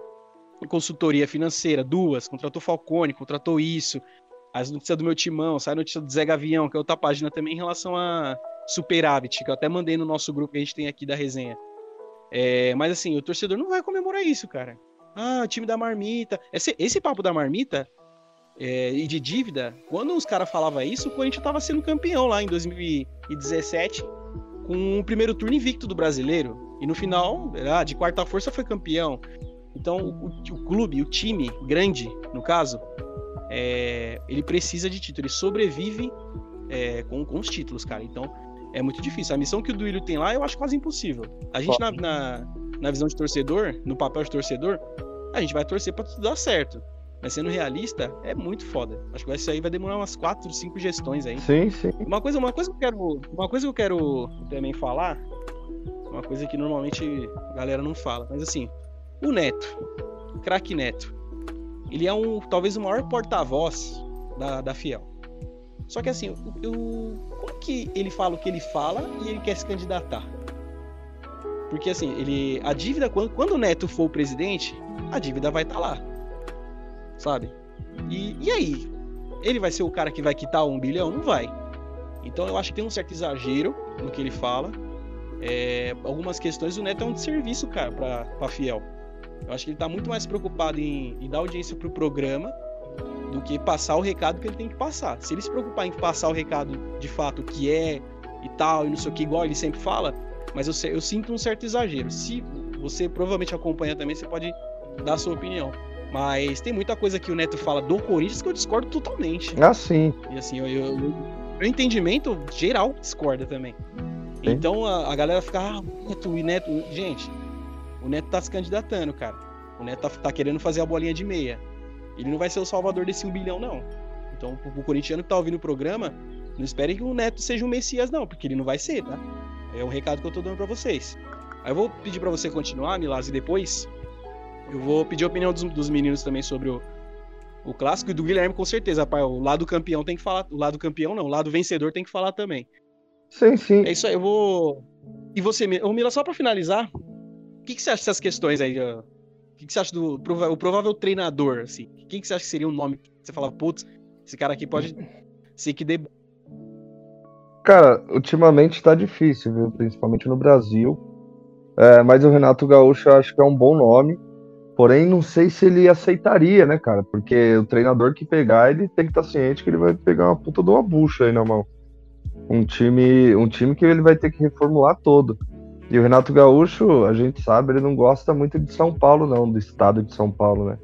consultoria financeira, duas, contratou Falcone, contratou isso. As notícias do meu timão, sai a notícia do Zé Gavião, que é outra página também em relação a Superávit, que eu até mandei no nosso grupo que a gente tem aqui da resenha. É, mas assim, o torcedor não vai comemorar isso, cara. Ah, o time da marmita. Esse, esse papo da marmita é, e de dívida, quando os caras falavam isso, o Corinthians tava sendo campeão lá em 2017, com o primeiro turno invicto do brasileiro. E no final, ah, de quarta força foi campeão. Então, o, o clube, o time grande, no caso, é, ele precisa de título, ele sobrevive é, com, com os títulos, cara. Então, é muito difícil. A missão que o Duílio tem lá, eu acho quase impossível. A gente, na, na, na visão de torcedor, no papel de torcedor, a gente vai torcer pra tudo dar certo. Mas sendo realista, é muito foda. Acho que isso aí vai demorar umas 4, 5 gestões aí. sim, sim. Uma coisa, uma coisa que eu quero, uma coisa que eu quero também falar, uma coisa que normalmente a galera não fala, mas assim, o Neto, o craque Neto, ele é um talvez o maior porta-voz da, da Fiel. Só que assim, o, o- como que ele fala o que ele fala e ele quer se candidatar? Porque assim, ele a dívida quando, quando o Neto for o presidente, a dívida vai estar lá, sabe? E, e aí, ele vai ser o cara que vai quitar um bilhão? Não vai. Então eu acho que tem um certo exagero no que ele fala. É, algumas questões o Neto é um desserviço, cara, pra, pra Fiel. Eu acho que ele tá muito mais preocupado em, em dar audiência pro programa do que passar o recado que ele tem que passar. Se ele se preocupar em passar o recado de fato que é e tal, e não sei o que, igual ele sempre fala, mas eu, eu sinto um certo exagero. Se você provavelmente acompanha também, você pode dar a sua opinião. Mas tem muita coisa que o Neto fala do Corinthians que eu discordo totalmente. Ah, sim. E assim, eu, eu, eu- meu entendimento geral discorda também. Sim. Então a, a galera fica, ah, o Neto, e Neto. Gente, o Neto tá se candidatando, cara. O Neto tá, tá querendo fazer a bolinha de meia. Ele não vai ser o salvador desse um bilhão, não. Então, pro, pro corintiano que tá ouvindo o programa, não espere que o Neto seja um Messias, não, porque ele não vai ser, tá? É o recado que eu tô dando pra vocês. Aí eu vou pedir pra você continuar, Milaz, e depois eu vou pedir a opinião dos, dos meninos também sobre o, o clássico e do Guilherme, com certeza, pai. O lado campeão tem que falar. O lado campeão não, o lado vencedor tem que falar também. Sim, sim. É isso aí, eu vou. E você, ô Mila, só pra finalizar, o que, que você acha dessas questões aí? ó? O que, que você acha do o provável treinador, assim? Quem que você acha que seria um nome que você fala, putz, esse cara aqui pode ser que dê. Cara, ultimamente tá difícil, viu? Principalmente no Brasil. É, mas o Renato Gaúcho eu acho que é um bom nome. Porém, não sei se ele aceitaria, né, cara? Porque o treinador que pegar, ele tem que estar ciente que ele vai pegar uma puta de uma bucha aí na mão. Um time, um time que ele vai ter que reformular todo. E o Renato Gaúcho, a gente sabe, ele não gosta muito de São Paulo, não, do estado de São Paulo, né?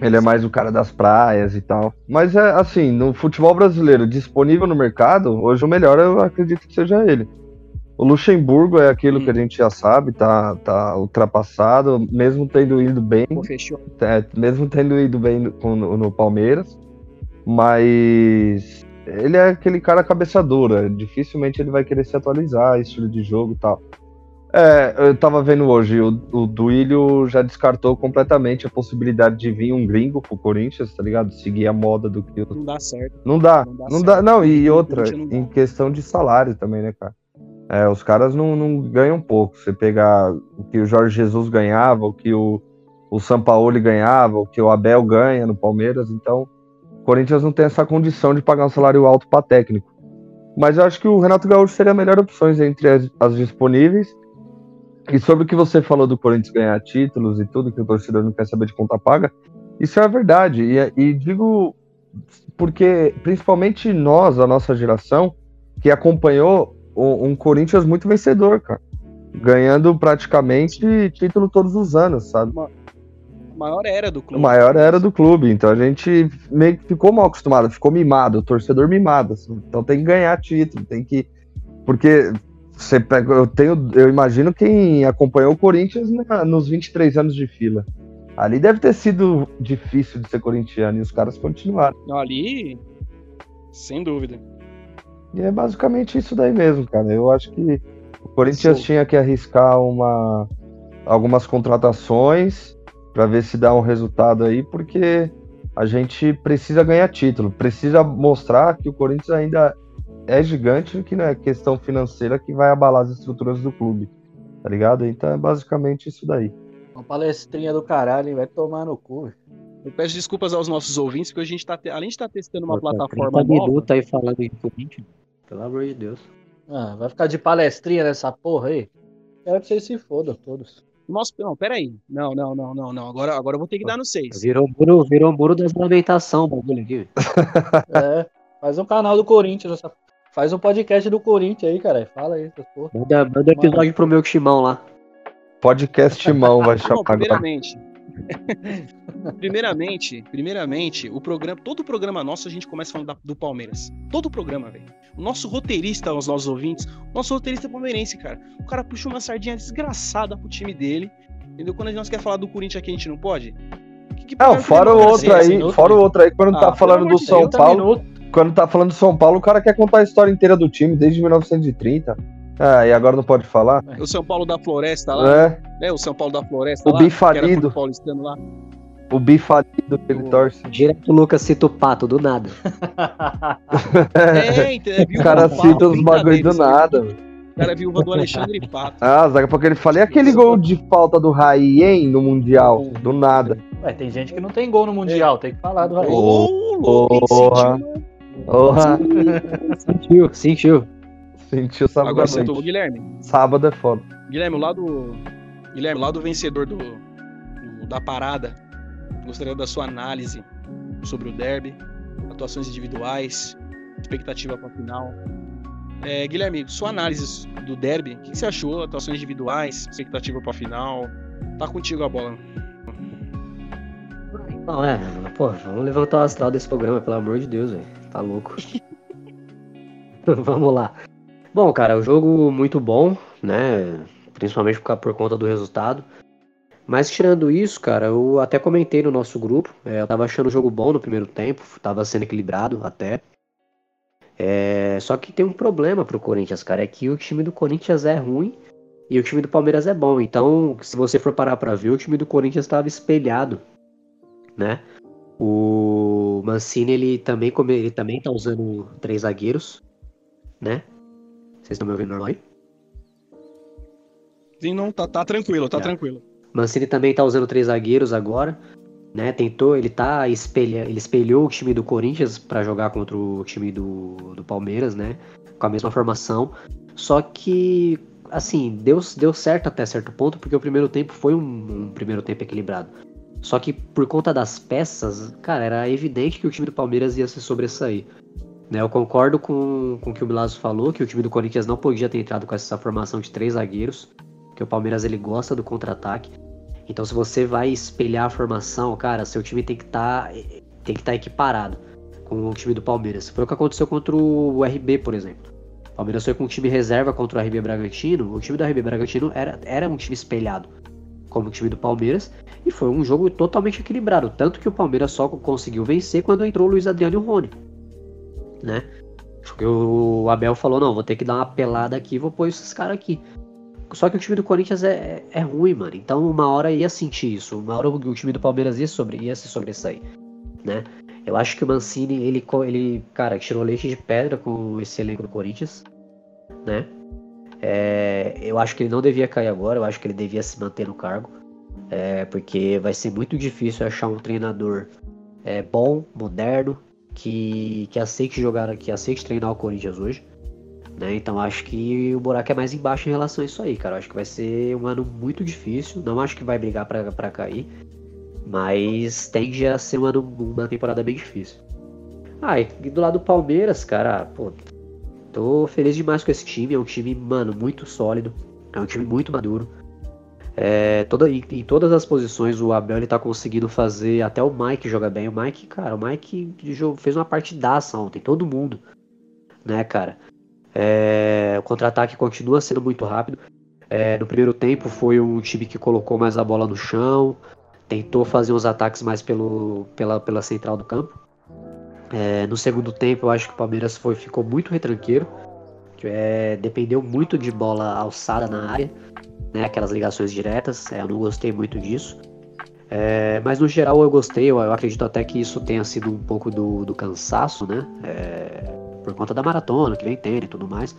Ele é mais o cara das praias e tal. Mas é assim, no futebol brasileiro disponível no mercado, hoje o melhor eu acredito que seja ele. O Luxemburgo é aquilo que a gente já sabe, tá, tá ultrapassado, mesmo tendo ido bem. Fechou. É, mesmo tendo ido bem no, no, no, Palmeiras, mas ele é aquele cara cabeça dura, dificilmente ele vai querer se atualizar, estilo de jogo e tal. É, eu tava vendo hoje, o, o Duílio já descartou completamente a possibilidade de vir um gringo pro Corinthians, tá ligado? Seguir a moda do que. Não dá certo. Não dá, não dá, não, dá, não e outra, em questão de salário também, né, cara? É, os caras não, não ganham pouco. Você pegar o que o Jorge Jesus ganhava, o que o, o Sampaoli ganhava, o que o Abel ganha no Palmeiras, então o Corinthians não tem essa condição de pagar um salário alto para técnico. Mas eu acho que o Renato Gaúcho seria a melhor opção entre as, as, disponíveis. E sobre o que você falou do Corinthians ganhar títulos e tudo, que o torcedor não quer saber de conta paga, isso é a verdade. E, e digo porque, principalmente nós, a nossa geração, que acompanhou um Corinthians muito vencedor, cara. Ganhando praticamente título todos os anos, sabe? A maior era do clube. A maior era do clube. Então a gente meio que ficou mal acostumado, ficou mimado, o torcedor mimado. Assim. Então tem que ganhar título, tem que. Porque você pega, eu tenho, eu imagino quem acompanhou o Corinthians na, nos 23 anos de fila. Ali deve ter sido difícil de ser corintiano e os caras continuaram. Ali, sem dúvida. E é basicamente isso daí mesmo, cara. Eu acho que o Corinthians Sim. tinha que arriscar uma, algumas contratações para ver se dá um resultado aí, porque a gente precisa ganhar título, precisa mostrar que o Corinthians ainda é gigante, que não é questão financeira que vai abalar as estruturas do clube, tá ligado? Então é basicamente isso daí. Uma palestrinha do caralho, vai tomar no cu. Eu peço desculpas aos nossos ouvintes, porque a gente tá, além de estar tá testando uma Pô, plataforma 30 nova... minutos aí falando em Corinthians. Pelo amor de Deus. Ah, vai ficar de palestrinha nessa porra aí? Quero que vocês se fodam todos. Nossa, não, peraí. Não, não, não, não, não. Agora, agora eu vou ter que dar no 6. Virou muro, virou muro das lamentações, bagulho aqui. *laughs* é, faz um canal do Corinthians. Faz um podcast do Corinthians aí, cara. Fala aí, essas porra. Manda, manda episódio Mano. pro meu Timão lá. Podcast Timão vai chamar. Primeiramente, *laughs* primeiramente, primeiramente, o programa, todo o programa nosso a gente começa falando da, do Palmeiras. Todo o programa, velho. O nosso roteirista, os nossos ouvintes, o nosso roteirista é palmeirense, cara. O cara puxa uma sardinha desgraçada pro time dele. Entendeu? Quando a gente quer falar do Corinthians aqui, a gente não pode. Que, que não, fora o outro aí, assim, fora o outro aí, quando ah, tá falando do São Paulo. Quando tá falando do São Paulo, o cara quer contar a história inteira do time desde 1930. Ah, e agora não pode falar? O São Paulo da Floresta lá. É. é o São Paulo da Floresta o lá. Bifalido. O lá. O bifalido que ele o... torce. Direto o Lucas cita o pato, do nada. *laughs* é, é, o cara cita os bagulho do nada. O cara é viúva do Alexandre Pato. Ah, daqui a pouco ele fala, e aquele gol de falta do Raien no Mundial? Do nada. Ué, tem gente que não tem gol no Mundial, tem que falar do Raien. Ô, louco, Porra. Porra. Sentiu, sentiu. Sentiu sábado Agora tô, Guilherme. Sábado é foda. Guilherme, o lado. Guilherme, o lado vencedor do, do, da parada. Gostaria da sua análise sobre o derby, atuações individuais, expectativa para a final. É, Guilherme, sua análise do derby, o que você achou? Atuações individuais, expectativa para a final. Tá contigo a bola. Não, é, pô, vamos levantar o astral desse programa, pelo amor de Deus, velho. Tá louco. *laughs* vamos lá. Bom, cara, o jogo muito bom, né? Principalmente por, por conta do resultado. Mas tirando isso, cara, eu até comentei no nosso grupo. É, eu tava achando o jogo bom no primeiro tempo, tava sendo equilibrado até. É, só que tem um problema pro Corinthians, cara, é que o time do Corinthians é ruim e o time do Palmeiras é bom. Então, se você for parar pra ver, o time do Corinthians estava espelhado, né? O Mancini, ele também, ele também tá usando três zagueiros, né? Vocês estão me ouvindo normal aí? Sim, não, tá, tá tranquilo, tá, tá. tranquilo. Mancini também tá usando três zagueiros agora, né? Tentou, ele tá espelha, ele espelhou o time do Corinthians para jogar contra o time do, do Palmeiras, né? Com a mesma formação. Só que assim, deu, deu certo até certo ponto, porque o primeiro tempo foi um, um primeiro tempo equilibrado. Só que por conta das peças, cara, era evidente que o time do Palmeiras ia se sobressair. Né, eu concordo com, com o que o Milazzo falou, que o time do Corinthians não podia ter entrado com essa formação de três zagueiros, que o Palmeiras ele gosta do contra-ataque. Então se você vai espelhar a formação, cara, seu time tem que tá, estar tá equiparado com o time do Palmeiras. Foi o que aconteceu contra o RB, por exemplo. O Palmeiras foi com um time reserva contra o RB Bragantino. O time do RB Bragantino era, era um time espelhado como o time do Palmeiras. E foi um jogo totalmente equilibrado. Tanto que o Palmeiras só conseguiu vencer quando entrou o Luiz Adriano e o Rony. Né? Porque o Abel falou: não, vou ter que dar uma pelada aqui vou pôr esses caras aqui. Só que o time do Corinthians é, é, ruim, mano. Então uma hora ia sentir isso. Uma hora o time do Palmeiras ia, sobre, ia se sobressair. Né? Eu acho que o Mancini, ele, ele, cara, tirou leite de pedra com esse elenco do Corinthians. Né? É, eu acho que ele não devia cair agora. Eu acho que ele devia se manter no cargo. É, porque vai ser muito difícil achar um treinador é, bom, moderno, que, que aceite jogar, que aceite treinar o Corinthians hoje. Né? Então acho que o buraco é mais embaixo em relação a isso aí, cara. acho que vai ser um ano muito difícil. Não acho que vai brigar para cair. Mas tende a ser um ano, uma temporada bem difícil. Ah, e do lado do Palmeiras, cara, pô, tô feliz demais com esse time. É um time, mano, muito sólido. É um time muito maduro. É, toda, em, em, todas as posições o Abel ele tá conseguindo fazer. Até o Mike joga bem. O Mike, cara, o Mike fez uma partidaça ontem, todo mundo. Né, cara? É, o contra-ataque continua sendo muito rápido. É, no primeiro tempo foi um time que colocou mais a bola no chão, tentou fazer os ataques mais pelo, pela, pela central do campo. É, no segundo tempo eu acho que o Palmeiras foi, ficou muito retranqueiro. É, dependeu muito de bola alçada na área né, aquelas ligações diretas. É, eu não gostei muito disso. É, mas no geral eu gostei, eu, eu, acredito até que isso tenha sido um pouco do, do cansaço, né? É, por conta da maratona que vem tendo e tudo mais.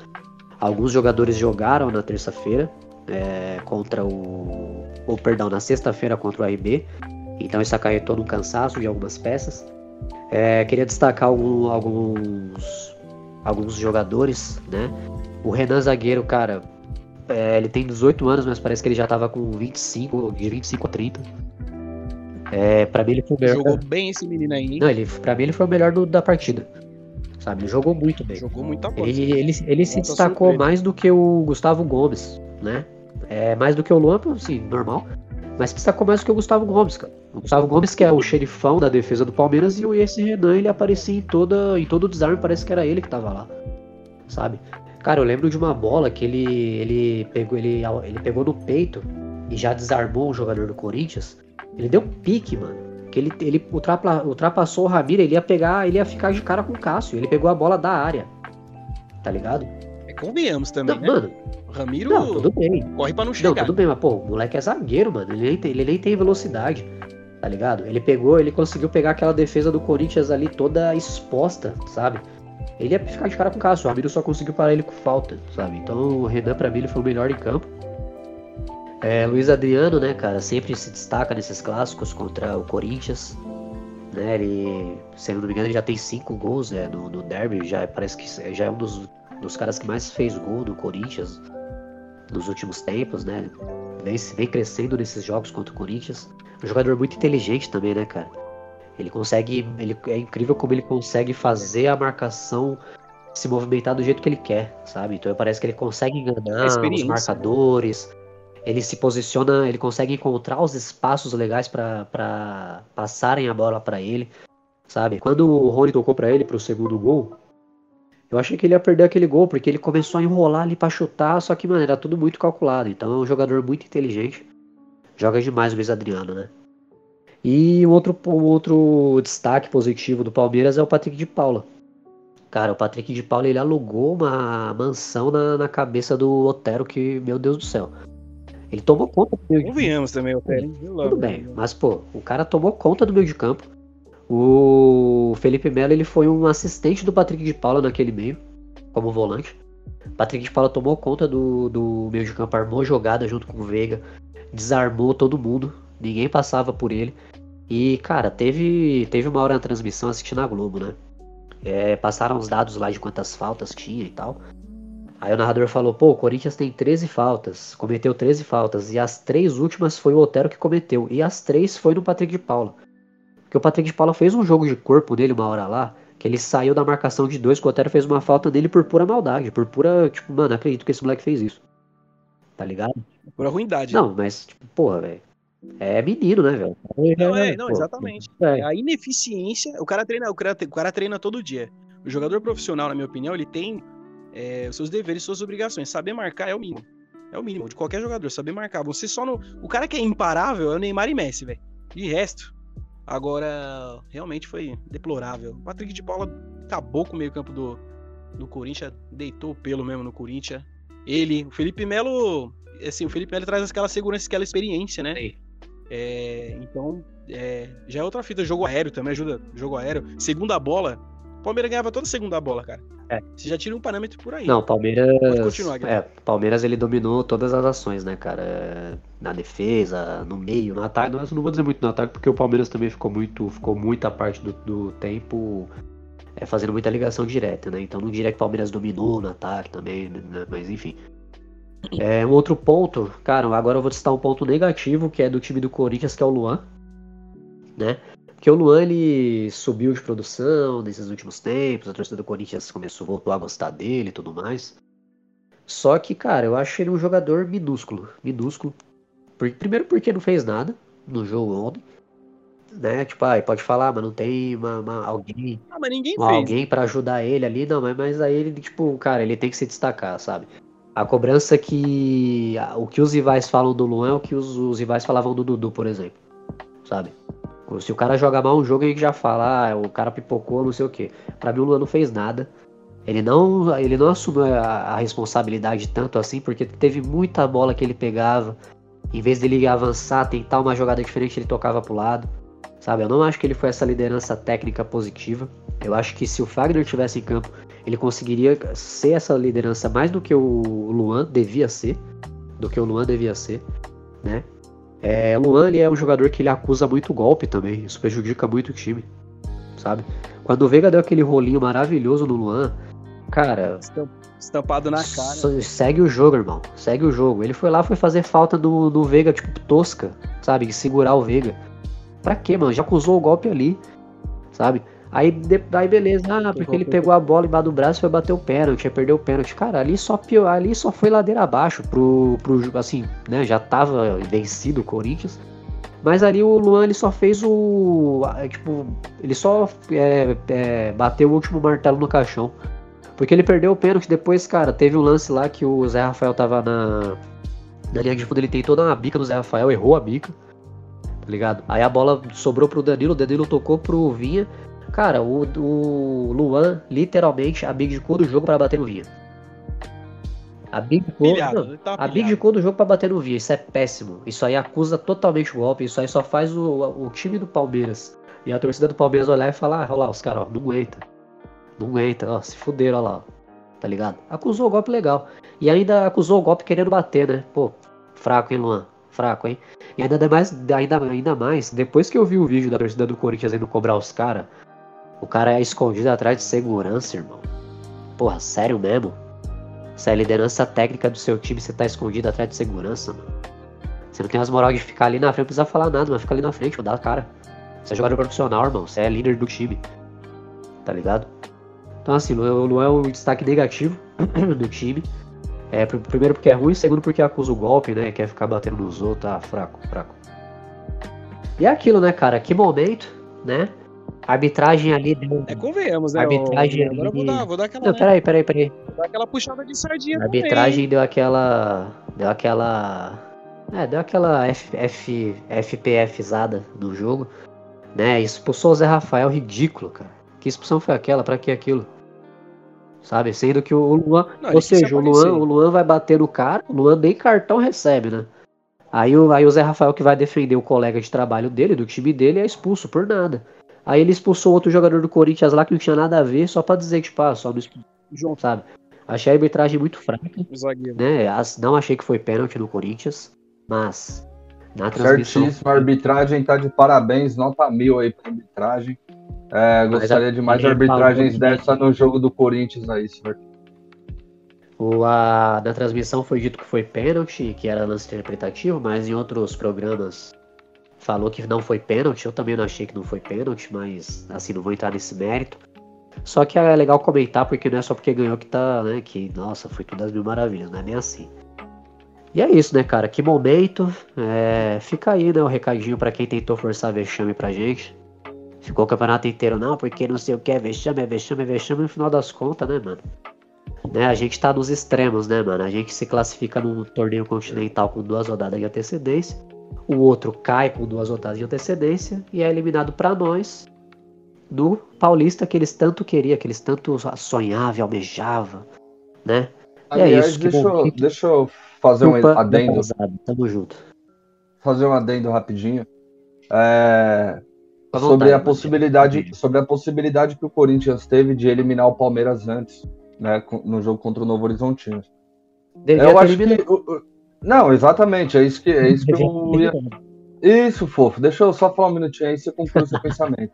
Alguns jogadores jogaram na terça-feira é, contra o. Ou perdão, na sexta-feira contra o RB. Então isso acarretou no cansaço de algumas peças. É, queria destacar algum, alguns, alguns jogadores, né? O Renan Zagueiro, cara, é, ele tem 18 anos, mas parece que ele já tava com 25, de 25 a 30. É, pra mim ele foi o melhor. Jogou bem esse menino aí, hein? Não, ele, pra mim ele foi o melhor do, da partida. Sabe? Ele jogou muito bem. Jogou muita bola. Ele, ele, ele se destacou surpresa. mais do que o Gustavo Gomes, né? É, mais do que o Luan, assim, normal. Mas destacou mais do que o Gustavo Gomes, cara. O Gustavo Gomes, que é o xerifão da defesa do Palmeiras, e esse Renan, ele aparecia em, toda, em todo o desarme, parece que era ele que tava lá. Sabe? Cara, eu lembro de uma bola que ele, ele, pegou, ele, ele pegou no peito e já desarmou um jogador do Corinthians. Ele deu pique, mano. Que ele, ele ultrapassou o Ramiro, ele ia pegar, ele ia ficar de cara com o Cássio. Ele pegou a bola da área. Tá ligado? É, convenhamos também, não, né? Mano, Ramiro não, tudo bem. corre pra não chegar. Não, tudo bem, mas pô, o moleque é zagueiro, mano. Ele nem tem, ele nem tem velocidade. Tá ligado? Ele pegou, ele conseguiu pegar aquela defesa do Corinthians ali toda exposta, sabe? Ele ia ficar de cara com o Cássio. O Ramiro só conseguiu parar ele com falta, sabe? Então o Renan, pra mim, ele foi o melhor em campo. É, Luiz Adriano, né, cara, sempre se destaca nesses clássicos contra o Corinthians. Né, ele, se eu não me engano, ele já tem cinco gols né, no, no derby. Já parece que já é um dos, dos caras que mais fez gol no Corinthians nos últimos tempos, né? Vem, vem crescendo nesses jogos contra o Corinthians. Um jogador muito inteligente também, né, cara? Ele consegue. Ele, é incrível como ele consegue fazer a marcação se movimentar do jeito que ele quer, sabe? Então parece que ele consegue enganar os marcadores. Ele se posiciona, ele consegue encontrar os espaços legais para passarem a bola para ele, sabe? Quando o Rony tocou para ele pro segundo gol, eu achei que ele ia perder aquele gol, porque ele começou a enrolar ali pra chutar, só que, mano, era tudo muito calculado. Então é um jogador muito inteligente. Joga demais o Luiz Adriano, né? E um outro, um outro destaque positivo do Palmeiras é o Patrick de Paula. Cara, o Patrick de Paula ele alugou uma mansão na, na cabeça do Otero, que, meu Deus do céu. Ele tomou conta do meio de campo. também, Otero. Tudo bem, mas pô, o cara tomou conta do meio de campo. O Felipe Melo ele foi um assistente do Patrick de Paula naquele meio, como volante. Patrick de Paula tomou conta do, do meio de campo, armou jogada junto com o Veiga, desarmou todo mundo, ninguém passava por ele. E, cara, teve, teve uma hora na transmissão assistindo a Globo, né? É, passaram os dados lá de quantas faltas tinha e tal. Aí o narrador falou, pô, o Corinthians tem 13 faltas, cometeu 13 faltas, e as três últimas foi o Otero que cometeu, e as três foi no Patrick de Paula. Porque o Patrick de Paula fez um jogo de corpo nele uma hora lá, que ele saiu da marcação de dois, que o Otero fez uma falta nele por pura maldade, por pura, tipo, mano, acredito que esse moleque fez isso. Tá ligado? Por ruindade. Não, mas, tipo, porra, velho. É menino, né, velho? Não, é, não, Pô, exatamente. é. A ineficiência, o cara treina, o cara, o cara treina todo dia. O jogador profissional, na minha opinião, ele tem é, os seus deveres, suas obrigações. Saber marcar é o mínimo. É o mínimo de qualquer jogador, saber marcar. Você só não. O cara que é imparável é o Neymar e Messi, velho. De resto. Agora, realmente foi deplorável. O Patrick de Paula acabou com o meio-campo do, do Corinthians, deitou o pelo mesmo no Corinthians. Ele, o Felipe Melo. Assim, o Felipe Melo traz aquela segurança, aquela experiência, né? Sim. É, então, é, já é outra fita. Jogo aéreo também ajuda. Jogo aéreo. Segunda bola. Palmeiras ganhava toda segunda bola, cara. É. Você já tira um parâmetro por aí. Não, Palmeiras. Pode continuar, Guilherme. É, Palmeiras ele dominou todas as ações, né, cara? Na defesa, no meio, no ataque. Não, não vou dizer muito no ataque, porque o Palmeiras também ficou muito, ficou muita parte do, do tempo é, fazendo muita ligação direta, né? Então não diria que o Palmeiras dominou no ataque também, né? mas enfim. É, um outro ponto, cara, agora eu vou citar um ponto negativo, que é do time do Corinthians, que é o Luan, né? Porque o Luan ele subiu de produção nesses últimos tempos, a torcida do Corinthians começou, voltou a gostar dele e tudo mais. Só que, cara, eu acho ele um jogador minúsculo, minúsculo. Primeiro porque não fez nada no jogo ontem, né? Tipo, ah, pode falar, mas não tem uma, uma- alguém Ah, mas ninguém fez. alguém pra ajudar ele ali, não, mas, mas aí ele, tipo, cara, ele tem que se destacar, sabe? A cobrança que. O que os rivais falam do Luan é o que os, os rivais falavam do Dudu, por exemplo. Sabe? Se o cara joga mal um jogo, a gente já fala, ah, o cara pipocou, não sei o quê. Pra mim, o Luan não fez nada. Ele não, ele não assumiu a, a responsabilidade tanto assim, porque teve muita bola que ele pegava. Em vez dele avançar, tentar uma jogada diferente, ele tocava pro lado. Sabe? Eu não acho que ele foi essa liderança técnica positiva. Eu acho que se o Fagner tivesse em campo, ele conseguiria ser essa liderança mais do que o Luan devia ser, do que o Luan devia ser, né? É, Luan ele é um jogador que ele acusa muito golpe também, isso prejudica muito o time, sabe? Quando o Veiga deu aquele rolinho maravilhoso no Luan, cara, Estam- Estampado na cara. segue o jogo, irmão, segue o jogo. Ele foi lá, foi fazer falta no, no Veiga, tipo, tosca, sabe? Segurar o Veiga. Pra quê, mano? Já acusou o golpe ali, sabe? Aí, de- aí beleza, ah, porque ele pegou a bola embaixo do braço e foi bater o pênalti, ia perder o pênalti. Cara, ali só, pior, ali só foi ladeira abaixo pro, pro, assim, né, já tava vencido o Corinthians. Mas ali o Luan, ele só fez o, tipo, ele só é, é, bateu o último martelo no caixão. Porque ele perdeu o pênalti depois, cara, teve um lance lá que o Zé Rafael tava na, na linha de fundo, ele tentou dar uma bica no Zé Rafael, errou a bica, tá ligado? Aí a bola sobrou pro Danilo, o Danilo tocou pro Vinha. Cara, o, o Luan literalmente abdicou do jogo para bater no Vinha. Abdicou, Pilhado, não, tava abdicou do jogo para bater no Vinha. Isso é péssimo. Isso aí acusa totalmente o golpe. Isso aí só faz o, o time do Palmeiras e a torcida do Palmeiras olhar e falar: ah, olha lá, os caras, não aguenta. Não aguenta, ó, se fuderam, olha lá. Tá ligado? Acusou o golpe legal. E ainda acusou o golpe querendo bater, né? Pô, fraco, hein, Luan? Fraco, hein? E ainda mais, ainda, ainda mais, depois que eu vi o vídeo da torcida do Corinthians indo cobrar os caras, o cara é escondido atrás de segurança, irmão. Porra, sério mesmo? Se é a liderança técnica do seu time, você tá escondido atrás de segurança, mano. Você não tem as moral de ficar ali na frente, não precisa falar nada, mas fica ali na frente, dá a cara. Você é jogador profissional, irmão. Você é líder do time. Tá ligado? Então, assim, o Luan é um destaque negativo *clears throat* do time. É, pr- primeiro porque é ruim, segundo porque acusa o golpe, né? Quer ficar batendo nos outros, tá fraco, fraco. E é aquilo, né, cara? Que momento, né? A arbitragem ali deu. É, convenhamos, né? Arbitragem ô- Agora eu vou ali- dar, vou dar aquela, Não, né, peraí, peraí, peraí. vou dar aquela puxada de sardinha A também. arbitragem deu aquela. Deu aquela. É, deu aquela F, F, FPFzada no jogo. Né? Expulsou o Zé Rafael, ridículo, cara. Que expulsão foi aquela? Pra que aquilo? Sabe? Sendo que o Luan. Não, ou se seja, o Luan, o Luan vai bater no cara, o Luan nem cartão recebe, né? Aí o, aí o Zé Rafael que vai defender o colega de trabalho dele, do time dele, é expulso por nada. Aí ele expulsou outro jogador do Corinthians lá que não tinha nada a ver, só pra dizer que, tipo, ah, só expulsou, João sabe? Achei a arbitragem muito fraca zagueiro. né? As- Não achei que foi pênalti no Corinthians, mas na transmissão. Certíssimo, a arbitragem tá de parabéns, nota mil aí pra arbitragem. É, gostaria a- de mais arbitragens dessa no jogo do Corinthians aí, senhor. O, a, na transmissão foi dito que foi pênalti, que era lance interpretativo, mas em outros programas falou que não foi pênalti. Eu também não achei que não foi pênalti, mas assim, não vou entrar nesse mérito. Só que é legal comentar, porque não é só porque ganhou que tá, né? Que, nossa, foi tudo as mil maravilhas, não é nem assim. E é isso, né, cara? Que momento. É... Fica aí, né, o recadinho para quem tentou forçar vexame pra gente. Ficou o campeonato inteiro, não, porque não sei o que é vexame, é vexame, é vexame, no final das contas, né, mano? Né, a gente tá nos extremos, né, mano? A gente se classifica num torneio continental com duas rodadas de antecedência, o outro cai com duas rodadas de antecedência e é eliminado para nós do Paulista que eles tanto queriam, que eles tanto sonhavam, almejavam, né? E é isso. Deixa, eu, deixa eu fazer um adendo. Tamo junto. Fazer um adendo rapidinho. É, sobre a possibilidade, sobre a possibilidade que o Corinthians teve de eliminar o Palmeiras antes, né, no jogo contra o Novo Horizontino. Devia eu acho que não, exatamente, é isso que é isso que eu ia... Isso, fofo. Deixa eu só falar um minutinho aí, você conclui o seu *laughs* pensamento.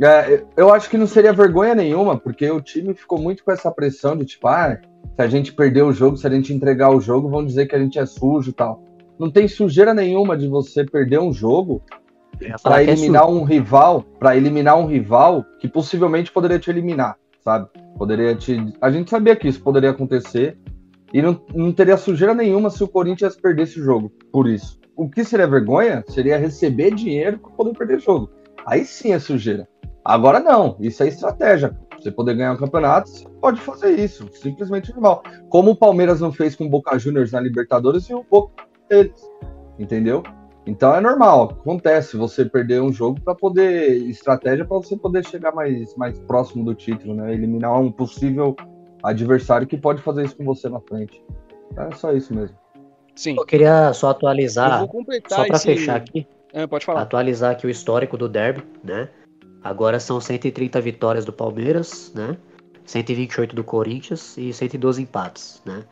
É, eu acho que não seria vergonha nenhuma, porque o time ficou muito com essa pressão de tipo, ah, se a gente perder o jogo, se a gente entregar o jogo, vão dizer que a gente é sujo e tal. Não tem sujeira nenhuma de você perder um jogo para é eliminar é um rival, para eliminar um rival que possivelmente poderia te eliminar, sabe? Poderia te. A gente sabia que isso poderia acontecer e não, não teria sujeira nenhuma se o Corinthians perdesse o jogo. Por isso, o que seria vergonha seria receber dinheiro para poder perder o jogo. Aí sim é sujeira. Agora não, isso é estratégia. Você poder ganhar um campeonato, você pode fazer isso, simplesmente normal. Como o Palmeiras não fez com o Boca Juniors na Libertadores e o Boca deles, entendeu? Então é normal, acontece você perder um jogo para poder estratégia para você poder chegar mais, mais próximo do título, né? Eliminar um possível adversário que pode fazer isso com você na frente. É só isso mesmo. Sim. Eu queria só atualizar, só para esse... fechar aqui. É, pode falar. Atualizar aqui o histórico do derby, né? Agora são 130 vitórias do Palmeiras, né? 128 do Corinthians e 112 empates, né?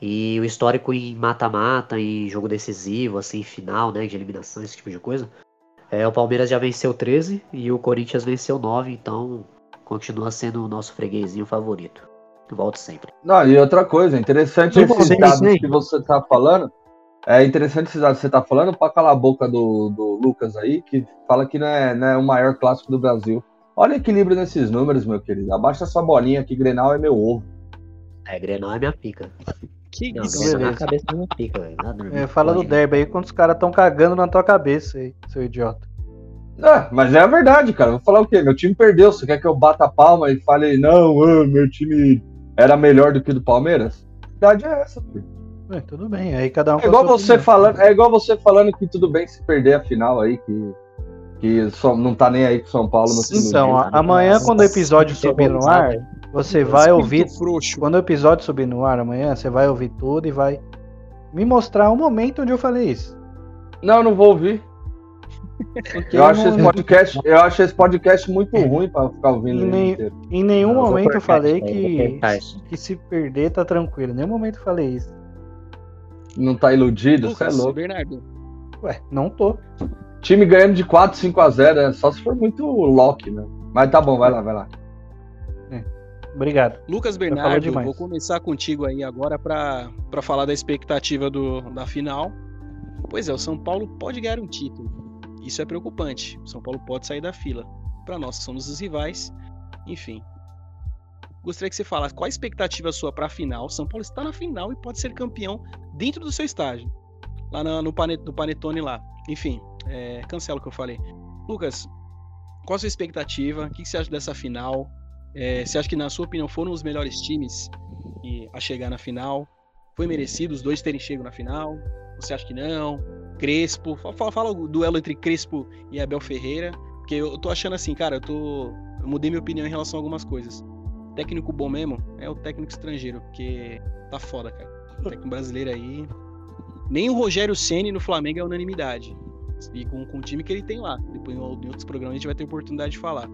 E o histórico em mata-mata, em jogo decisivo, assim, final, né? De eliminação, esse tipo de coisa. É, o Palmeiras já venceu 13 e o Corinthians venceu 9, então continua sendo o nosso freguesinho favorito. Volto sempre. Não, e outra coisa, interessante esses dados que você tá falando. É interessante esses dados que você tá falando para calar a boca do, do Lucas aí, que fala que não é, não é o maior clássico do Brasil. Olha o equilíbrio nesses números, meu querido. Abaixa essa bolinha que Grenal é meu ovo. É, Grenal é minha pica. Que não, isso? Na cabeça da minha pica, velho. É, fala do derby aí quando os caras estão cagando na tua cabeça aí, seu idiota. É, mas é a verdade, cara. Vou falar o quê? Meu time perdeu. Você quer que eu bata a palma e fale, não, meu time era melhor do que o do Palmeiras? A verdade é essa, filho. É, tudo bem, aí cada um. É igual você falando, é igual você falando que tudo bem se perder a final aí, que, que só, não tá nem aí com São Paulo no Então, dia, amanhã quando o episódio subir no ar, você vai ouvir. Frouxo. Quando o episódio subir no ar amanhã, você vai ouvir tudo e vai me mostrar um momento onde eu falei isso. Não, não vou ouvir. Porque eu, acho esse podcast, eu acho esse podcast muito ruim para ficar ouvindo em, nem, em nenhum não, momento eu falei que, que se perder tá tranquilo. Em nenhum momento eu falei isso. Não tá iludido? Você é louco. Bernardo. Ué, não tô. Time ganhando de 4, 5 a 0 é só se for muito Loki, né? Mas tá bom, vai lá, vai lá. É. Obrigado. Lucas Bernardo, vou começar contigo aí agora para falar da expectativa do, da final. Pois é, o São Paulo pode ganhar um título. Isso é preocupante. São Paulo pode sair da fila. Para nós, somos os rivais. Enfim, gostaria que você falasse qual a expectativa sua para a final. São Paulo está na final e pode ser campeão dentro do seu estágio, lá no, no, panet, no Panetone lá. Enfim, é, cancela o que eu falei. Lucas, qual a sua expectativa? O que você acha dessa final? É, você acha que, na sua opinião, foram os melhores times a chegar na final? Foi merecido os dois terem chegado na final? Você acha que não? Crespo? Fala, fala o duelo entre Crespo e Abel Ferreira. Porque eu tô achando assim, cara, eu tô. Eu mudei minha opinião em relação a algumas coisas técnico bom mesmo é o técnico estrangeiro, porque tá foda, cara. O técnico brasileiro aí. Nem o Rogério Ceni no Flamengo é unanimidade. E com, com o time que ele tem lá. Depois em outros programas a gente vai ter oportunidade de falar.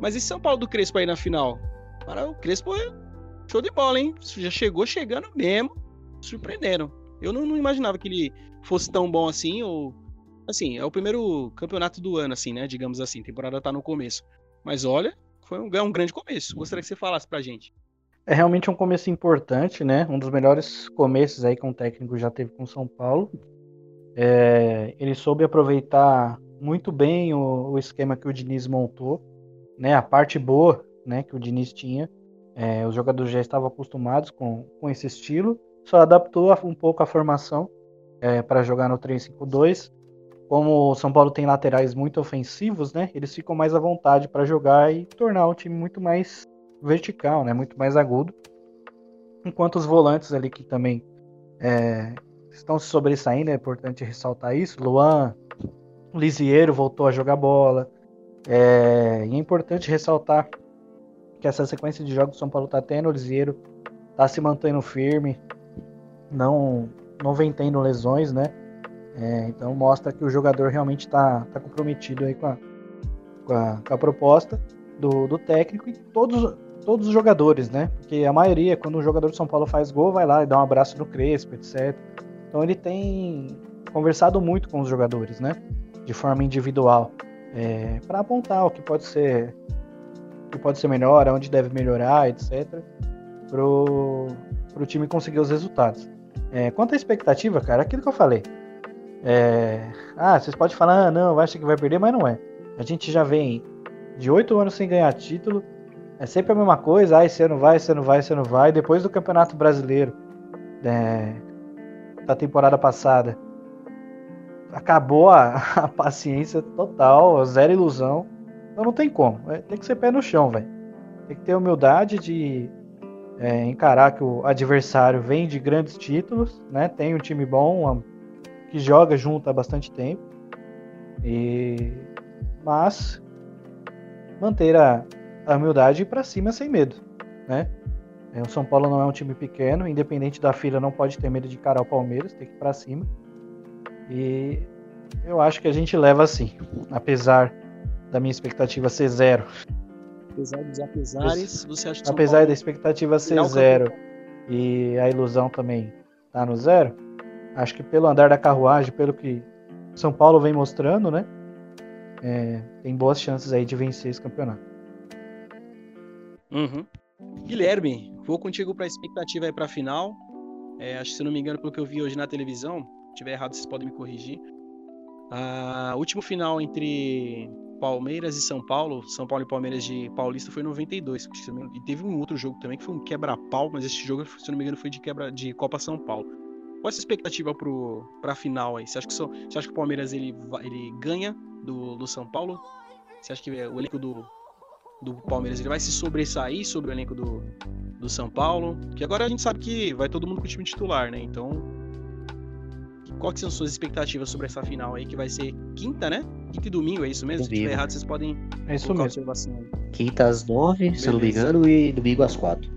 Mas esse São Paulo do Crespo aí na final? Cara, o Crespo é show de bola, hein? Já chegou chegando mesmo. Surpreenderam. Eu não, não imaginava que ele fosse tão bom assim, ou. Assim, é o primeiro campeonato do ano, assim, né? Digamos assim. A temporada tá no começo. Mas olha, foi um, é um grande começo. Gostaria que você falasse pra gente. É realmente um começo importante, né? Um dos melhores começos aí que um técnico já teve com São Paulo. É, ele soube aproveitar muito bem o, o, esquema que o Diniz montou, né? A parte boa, né? Que o Diniz tinha. É, os jogadores já estavam acostumados com, com esse estilo, só adaptou um pouco a formação é, para jogar no 3-5-2. Como o São Paulo tem laterais muito ofensivos, né? Eles ficam mais à vontade para jogar e tornar o time muito mais vertical, né? Muito mais agudo. Enquanto os volantes ali que também é, estão se sobressaindo, é importante ressaltar isso. Luan, Lisieiro voltou a jogar bola. É, e é importante ressaltar que essa sequência de jogos que o São Paulo está tendo, o Lisieiro está se mantendo firme, não, não vem tendo lesões, né? É, então mostra que o jogador realmente está tá comprometido aí com a, com a, com a proposta do, do, técnico e todos, todos os jogadores, né? Porque a maioria, quando um jogador de São Paulo faz gol, vai lá e dá um abraço no Crespo, etc. Então ele tem conversado muito com os jogadores, né? De forma individual, é, para apontar o que pode ser, que pode ser melhor, onde deve melhorar, etc. Pro, pro time conseguir os resultados. É, quanto à expectativa, cara, aquilo que eu falei. É, ah, vocês podem falar, ah, não, acha que vai perder, mas não é. A gente já vem de oito anos sem ganhar título. É sempre a mesma coisa, ah, esse ano vai, esse ano vai, esse ano vai. Depois do Campeonato Brasileiro, é, da temporada passada, acabou a, *laughs* a, paciência total, zero ilusão. Então não tem como. É, tem que ser pé no chão, velho. Tem que ter humildade de é, encarar que o adversário vem de grandes títulos, né? Tem um time bom, que joga junto há bastante tempo. E mas manter a, a humildade para cima sem medo, né? É, o São Paulo não é um time pequeno, independente da fila, não pode ter medo de encarar o Palmeiras, tem que ir para cima. E eu acho que a gente leva assim, apesar da minha expectativa ser zero. Apesar dos apesares, você acha que Apesar Paulo da expectativa ser zero e a ilusão também tá no zero, acho que pelo andar da carruagem, pelo que São Paulo vem mostrando, né? É, tem boas chances aí de vencer esse campeonato. Uhum. Guilherme, vou contigo para a expectativa aí para a final. É, acho que se não me engano, pelo que eu vi hoje na televisão, se tiver errado, vocês podem me corrigir. A último final entre Palmeiras e São Paulo, São Paulo e Palmeiras de Paulista foi em 92. E teve um outro jogo também que foi um quebra-pau, mas esse jogo, se não me engano, foi de quebra de Copa São Paulo. Qual é a sua expectativa para a final aí? Você acha que, você acha que o Palmeiras ele, ele ganha do, do São Paulo? Você acha que o elenco do, do Palmeiras ele vai se sobressair sobre o elenco do, do São Paulo? Que agora a gente sabe que vai todo mundo com o time titular, né? Então, quais são suas expectativas sobre essa final aí, que vai ser quinta, né? Quinta e domingo, é isso mesmo? Domingo. Se tiver errado, vocês podem é isso mesmo. observação aí. Quinta às nove, Beleza. se eu não me engano, e domingo às quatro.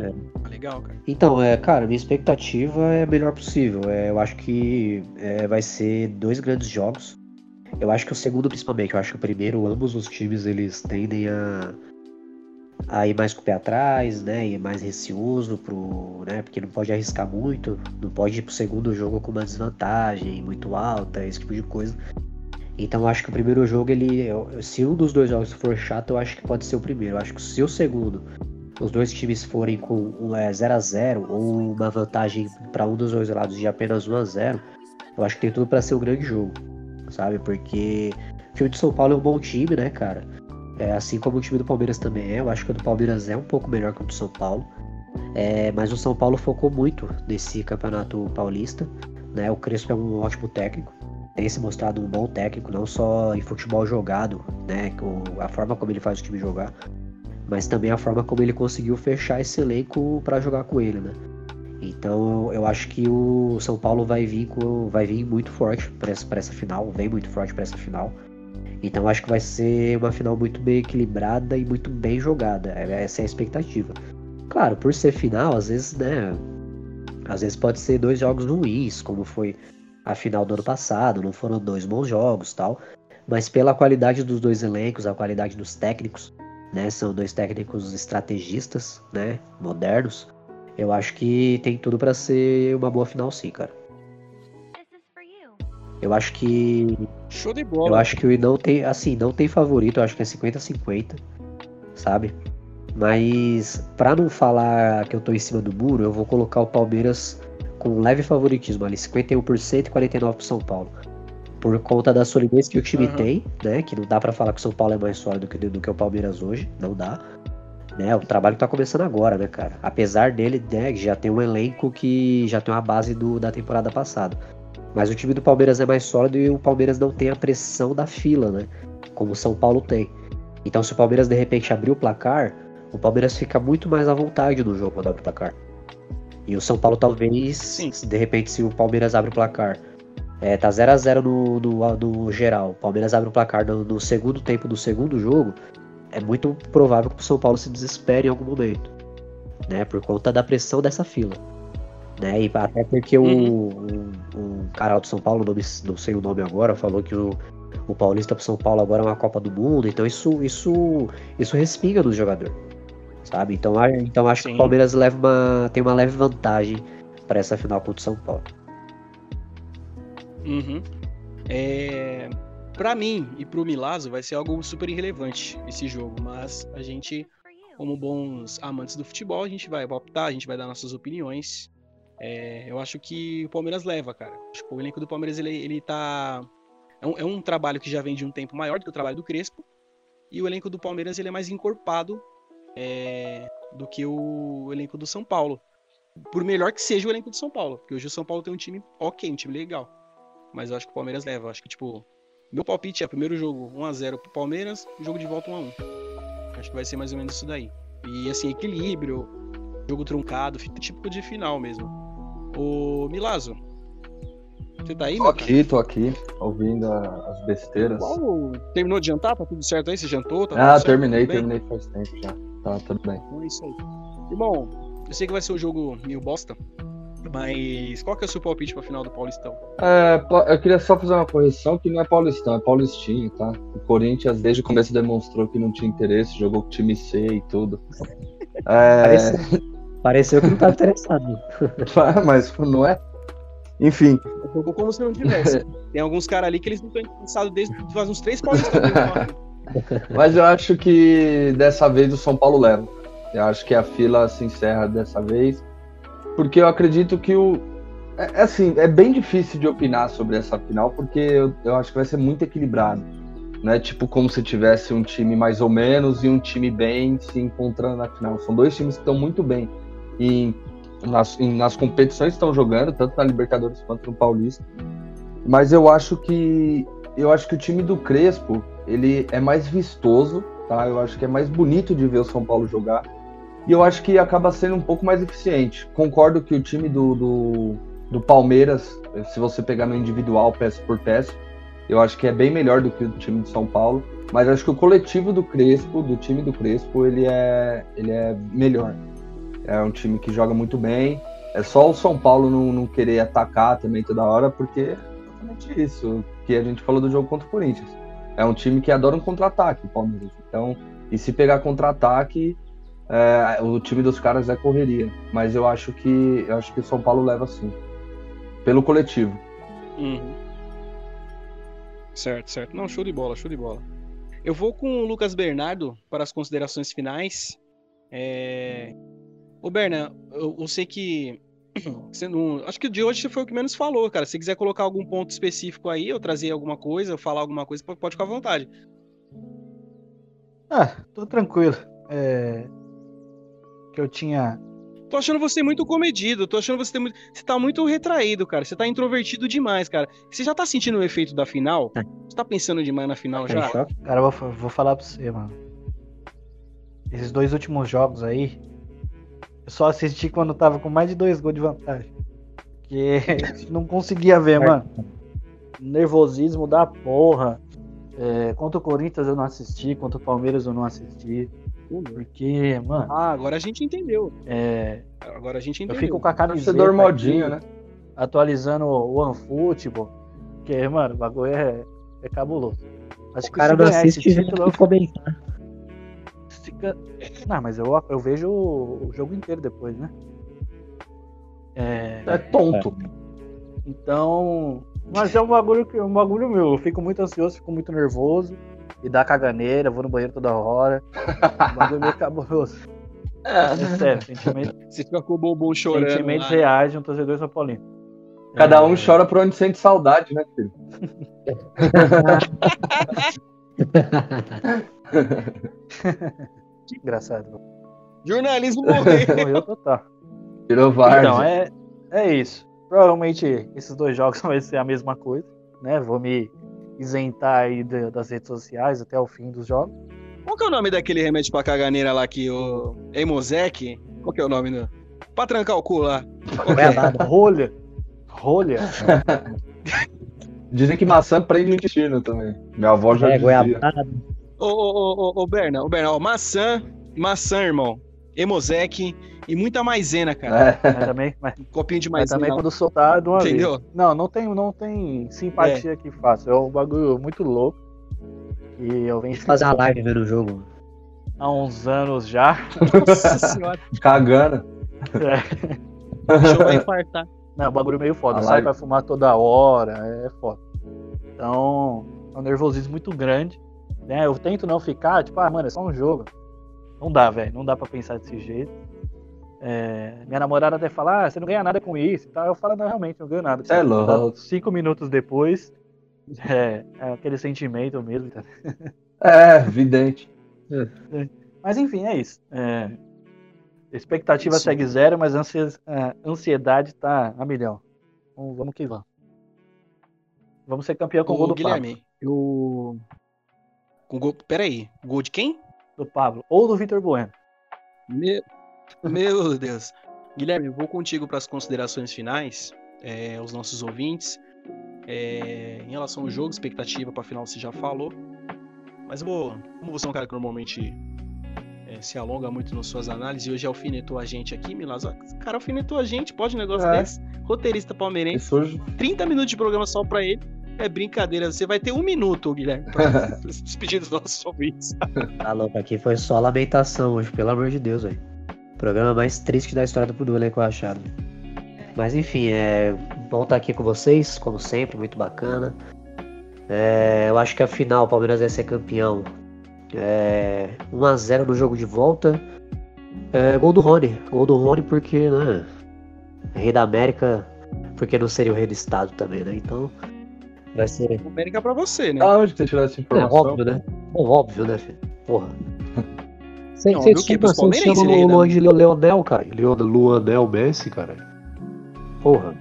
É. Legal, cara. Então, é, cara, minha expectativa é a melhor possível. É, eu acho que é, vai ser dois grandes jogos. Eu acho que o segundo, principalmente, eu acho que o primeiro, ambos os times eles tendem a a ir mais com o pé atrás, né? E mais receoso pro, né? Porque não pode arriscar muito, não pode ir pro segundo jogo com uma desvantagem muito alta, esse tipo de coisa. Então acho que o primeiro jogo ele, se um dos dois jogos for chato, eu acho que pode ser o primeiro. Eu acho que se o segundo, os dois times forem com é, 0 a 0 ou uma vantagem para um dos dois lados de apenas 1 a 0, eu acho que tem tudo para ser um grande jogo, sabe? Porque o time de São Paulo é um bom time, né, cara? É, assim como o time do Palmeiras também é, eu acho que o do Palmeiras é um pouco melhor que o do São Paulo. É, mas o São Paulo focou muito nesse campeonato paulista. Né? O Crespo é um ótimo técnico, tem se mostrado um bom técnico, não só em futebol jogado, né? a forma como ele faz o time jogar, mas também a forma como ele conseguiu fechar esse elenco para jogar com ele. Né? Então eu acho que o São Paulo vai vir, com, vai vir muito forte para essa, essa final, vem muito forte para essa final. Então acho que vai ser uma final muito bem equilibrada e muito bem jogada. É, essa é a expectativa. Claro, por ser final, às vezes, né? Às vezes pode ser dois jogos ruins, como foi a final do ano passado, não foram dois bons jogos tal. Mas pela qualidade dos dois elencos, a qualidade dos técnicos, né? São dois técnicos estrategistas, né? Modernos. Eu acho que tem tudo para ser uma boa final sim, cara. Eu acho que. Show de bola. Eu acho que o não tem. Assim, não tem favorito, eu acho que é 50-50. Sabe? Mas para não falar que eu tô em cima do muro, eu vou colocar o Palmeiras com leve favoritismo ali, 51% e 49% pro São Paulo. Por conta da solidez que o time Uhum. tem, né? Que não dá para falar que o São Paulo é mais sólido que, do que o Palmeiras hoje, não dá. Né, o trabalho tá começando agora, né, cara? Apesar dele, né, já tem um elenco que já tem uma base do, da temporada passada. Mas o time do Palmeiras é mais sólido e o Palmeiras não tem a pressão da fila, né? Como o São Paulo tem. Então, se o Palmeiras de repente abrir o placar, o Palmeiras fica muito mais à vontade no jogo quando abre o placar. E o São Paulo talvez, Sim. de repente, se o Palmeiras abre o placar, é, tá 0 a 0 no, no, no geral, o Palmeiras abre o placar no, no segundo tempo do segundo jogo, é muito provável que o São Paulo se desespere em algum momento, né? Por conta da pressão dessa fila. Né? E até porque o, Uhum. um, um cara do São Paulo, nome- não sei o nome agora, falou que o, o Paulista pro São Paulo agora é uma Copa do Mundo, então isso, isso, isso respinga no jogador. Sabe? Então, então acho que Sim. o Palmeiras leva uma, tem uma leve vantagem para essa final contra o São Paulo. Uhum. É... Pra mim e pro Milazzo vai ser algo super irrelevante esse jogo, mas a gente, como bons amantes do futebol, a gente vai optar, a gente vai dar nossas opiniões. É, eu acho que o Palmeiras leva, cara. Que o elenco do Palmeiras ele, ele tá. É um, é um trabalho que já vem de um tempo maior do que o trabalho do Crespo. E o elenco do Palmeiras ele é mais encorpado é, do que o elenco do São Paulo. Por melhor que seja o elenco do São Paulo. Porque hoje o São Paulo tem um time ok, um time legal. Mas eu acho que o Palmeiras leva. Eu acho que, tipo, meu palpite é primeiro jogo 1x0 pro Palmeiras, jogo de volta 1x1. Acho que vai ser mais ou menos isso daí. E assim, equilíbrio, jogo truncado, típico de final mesmo. Ô Milazzo, você tá aí, Tô meu cara? aqui, tô aqui, ouvindo a- as besteiras. Qual- Terminou de jantar? Tá tudo certo aí? Você jantou? Tá Ah, terminei, terminei faz tempo já. Tá, tudo bem. Então é isso aí. Irmão, eu sei que vai ser um jogo meio bosta, mas qual que é o seu palpite pra final do Paulistão? É, eu queria só fazer uma correção que não é paulistão, é paulistinho, tá? O Corinthians desde o começo demonstrou que não tinha interesse, jogou com time C e tudo. *laughs* É, Pareceu, que não tava interessado. *laughs* mas não é? Enfim, Jogou como se não tivesse. *laughs* Tem alguns caras ali que eles não estão interessados desde faz uns três paulistas. *laughs* mesmo, mas eu acho que dessa vez o São Paulo leva. Eu acho que a fila se encerra dessa vez, porque eu acredito que o. É, é assim, é bem difícil de opinar sobre essa final, porque eu, eu acho que vai ser muito equilibrado. Né? Tipo, como se tivesse um time mais ou menos e um time bem se encontrando na final. São dois times que estão muito bem em, nas, em- nas competições que estão jogando, tanto na Libertadores quanto no Paulista. Mas eu acho que eu acho que o time do Crespo ele é mais vistoso, tá? Eu acho que é mais bonito de ver o São Paulo jogar. E eu acho que acaba sendo um pouco mais eficiente. Concordo que o time do, do, do Palmeiras, se você pegar no individual, peça por peça, eu acho que é bem melhor do que o time de São Paulo. Mas acho que o coletivo do Crespo, do time do Crespo, ele é, ele é melhor. É um time que joga muito bem. É só o São Paulo não, não querer atacar também toda hora, porque é exatamente isso que a gente falou do jogo contra o Corinthians. É um time que adora um contra-ataque, o Palmeiras. Então, e se pegar contra-ataque, é, o time dos caras é correria. Mas eu acho que eu acho que o São Paulo leva sim. Pelo coletivo. Uhum. Certo, certo. Não, show de bola, show de bola. Eu vou com o Lucas Bernardo para as considerações finais. É... Ô, Berna, eu, eu sei que. *clears throat* Você não... Acho que o de hoje foi o que menos falou, cara. Se quiser colocar algum ponto específico aí, ou trazer alguma coisa, ou falar alguma coisa, pode pode ficar à vontade. Ah, tô tranquilo. É... Que eu tinha. Tô achando você muito comedido, tô achando você muito. Você tá muito retraído, cara. Você tá introvertido demais, cara. Você já tá sentindo o efeito da final? Você tá pensando demais na final Tá já? Cara, eu vou, vou falar pra você, mano. Esses dois últimos jogos aí, eu só assisti quando tava com mais de dois gols de vantagem. Porque *laughs* não conseguia ver, mano. Nervosismo da porra. É, contra o Corinthians eu não assisti, contra o Palmeiras eu não assisti. Porque, mano, Ah, agora a gente entendeu. é, Agora a gente eu entendeu. fico com a camiseta Torcedor aqui, modinho, né? atualizando o OneFootball. Porque, mano, o bagulho é, é cabuloso. Acho O cara se não ganhar esse assiste vendo título, que comentar. Fica... Não, mas eu, eu vejo o, jogo inteiro depois, né? É, É tonto. então. Mas é um bagulho, que- um bagulho meu. Eu fico muito ansioso, fico muito nervoso. e dá caganeira, vou no banheiro toda hora. O bagulho é meio cabuloso. É sério, sentimento, Você *laughs* fica com o bumbum chorando. sentimentos lá. reais de um torcedor São Paulino. Cada um É, chora por onde sente saudade, né, filho? *laughs* *laughs* Engraçado. Jornalismo *laughs* morreu. Morreu total. Virou várzea. Então, é, é isso. Provavelmente esses dois jogos *laughs* vão ser a mesma coisa, né? Vou me isentar aí da- das redes sociais até o fim dos jogos. Qual que é o nome daquele remédio pra caganeira lá que o Emosec? Qual que é o nome do... Pra trancar o cu lá. Que é? Rolha. Rolha. *laughs* Dizem que maçã prende o intestino também. Minha avó já É, dizia. goiabada. Ô, ô, ô, ô, ô, Berna, ô, Berna, ó, maçã, maçã, irmão. Emosec e muita maisena, cara. É. Mas também, mas, Copinho de mas maisena. também quando soltar de uma vez. Entendeu? Não, não tem, não tem simpatia que faça. É um bagulho muito louco. E eu venho Fazer uma live vendo o jogo. há uns anos já. Nossa *laughs* senhora, Cagando. É. o vai infartar. Não, é um bagulho meio foda. A Sai live. pra fumar toda hora, é foda. Então, é um nervosismo muito grande. Né? Eu tento não ficar, tipo, ah, mano, é só um jogo. Não dá, velho. Não dá pra pensar desse jeito. É, minha namorada até fala, ah, você não ganha nada com isso e tal. Eu falo, não, realmente, não ganho nada. Cê é louco. Cinco minutos depois, é, é aquele sentimento mesmo. tá? É, vidente. Mas enfim, é isso. É, expectativa Isso. segue zero, mas a a ansiedade tá a milhão. Então, vamos que vamos. Vamos ser campeão com o gol do. Guilherme, eu... Com gol... Peraí, gol de quem? Do Pablo. Ou do Vitor Bueno. Meu, meu Deus. Guilherme, eu vou contigo para as considerações finais, é, os nossos ouvintes. É, em relação ao jogo, expectativa para final você já falou. Mas eu vou, como você é um cara que normalmente é, se alonga muito nas suas análises, e hoje alfinetou a gente aqui, Milas. O cara alfinetou a gente, pode um negócio É. desse? Roteirista palmeirense, hoje. 30 minutos de programa só pra ele. É brincadeira, você vai ter um minuto, Guilherme, pra *laughs* se despedir dos nossos ouvintes. Tá louco, aqui foi só lamentação hoje, pelo amor de Deus, velho. Programa mais triste da história do elenco rachado. Mas enfim, é bom estar aqui com vocês, como sempre, muito bacana. É, eu acho que a final o Palmeiras vai ser campeão. É, 1x0 no jogo de volta. É, gol do Rony. Gol do Rony porque, né? Rei da América, porque não seria o rei do estado também, né? Então vai ser. América pra você, né? Da onde você tirou essa É informação? óbvio, né? Pô, óbvio, né, filho? Porra. *laughs* Não, que chama, pros você chama o Luan de Leonel, cara. Luanel Messi, cara. Porra.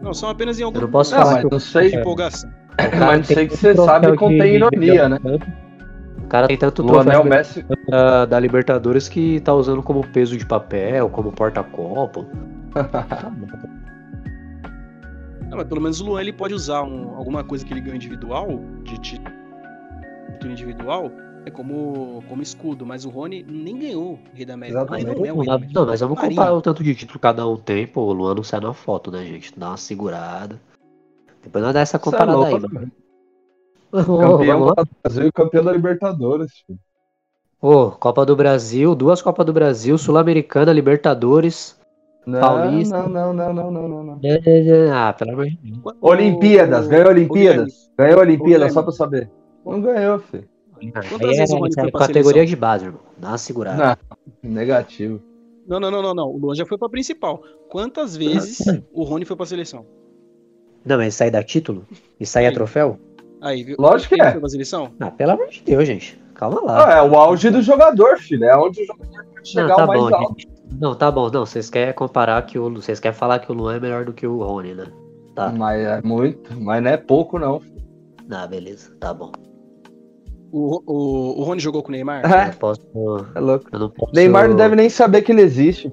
Não, são apenas em Eu algum não posso Não, falar mas que o não sei. de empolgação. cara Mas não sei que você sabe contém ironia, né? O cara tem tanto troféu Messi. da, da Libertadores que tá usando como peso de papel, como porta-copo. *laughs* Não, mas pelo menos o Luan ele pode usar um- alguma coisa que ele ganha individual, de título individual, é como, como escudo, mas o Rony nem ganhou o Rei da América. Exatamente. Não é o Não, Rei da América. não, mas vamos comparar o tanto de título que cada um tem, pô. O Luan não sai na foto, né, gente? Dá uma segurada. Depois nós dá essa é comparada louco, aí, né? mano. Ô, Campeão do Brasil e campeão da Libertadores. Ô, Copa do Brasil, duas Copas do Brasil, Sul-Americana, Libertadores. Não, Paulista. não, não, não, não, não, não. Ah, pelo amor de Deus. O- Olimpíadas, o- ganhou o Olimpíadas. Ganhou Olimpíadas, só pra saber. Não ganhou, filho. Quantas Aí vezes o é, é categoria de base, irmão. Dá uma segurada. Não, negativo. Não, não, não, não, não. O Luan já foi pra principal. Quantas vezes *clears throat* o Rony foi pra seleção? Não, mas aí dá título? Aí é Sim. troféu? Aí, viu? Lógico que é. foi pra seleção? Ah, pelo amor de Deus, gente. Calma lá. Ah, é o auge do jogador, filho. É onde o jogador pode chegar não, tá o mais bom, alto. Não, tá bom. Não, vocês querem comparar que o. Vocês querem falar que o Luan é melhor do que o Rony, né? Tá. Mas é muito, mas não é pouco, não. Ah, beleza. Tá bom. O, o, o Rony jogou com o Neymar? Eu É, não posso. é louco. Eu não posso. Neymar não deve nem saber que ele existe.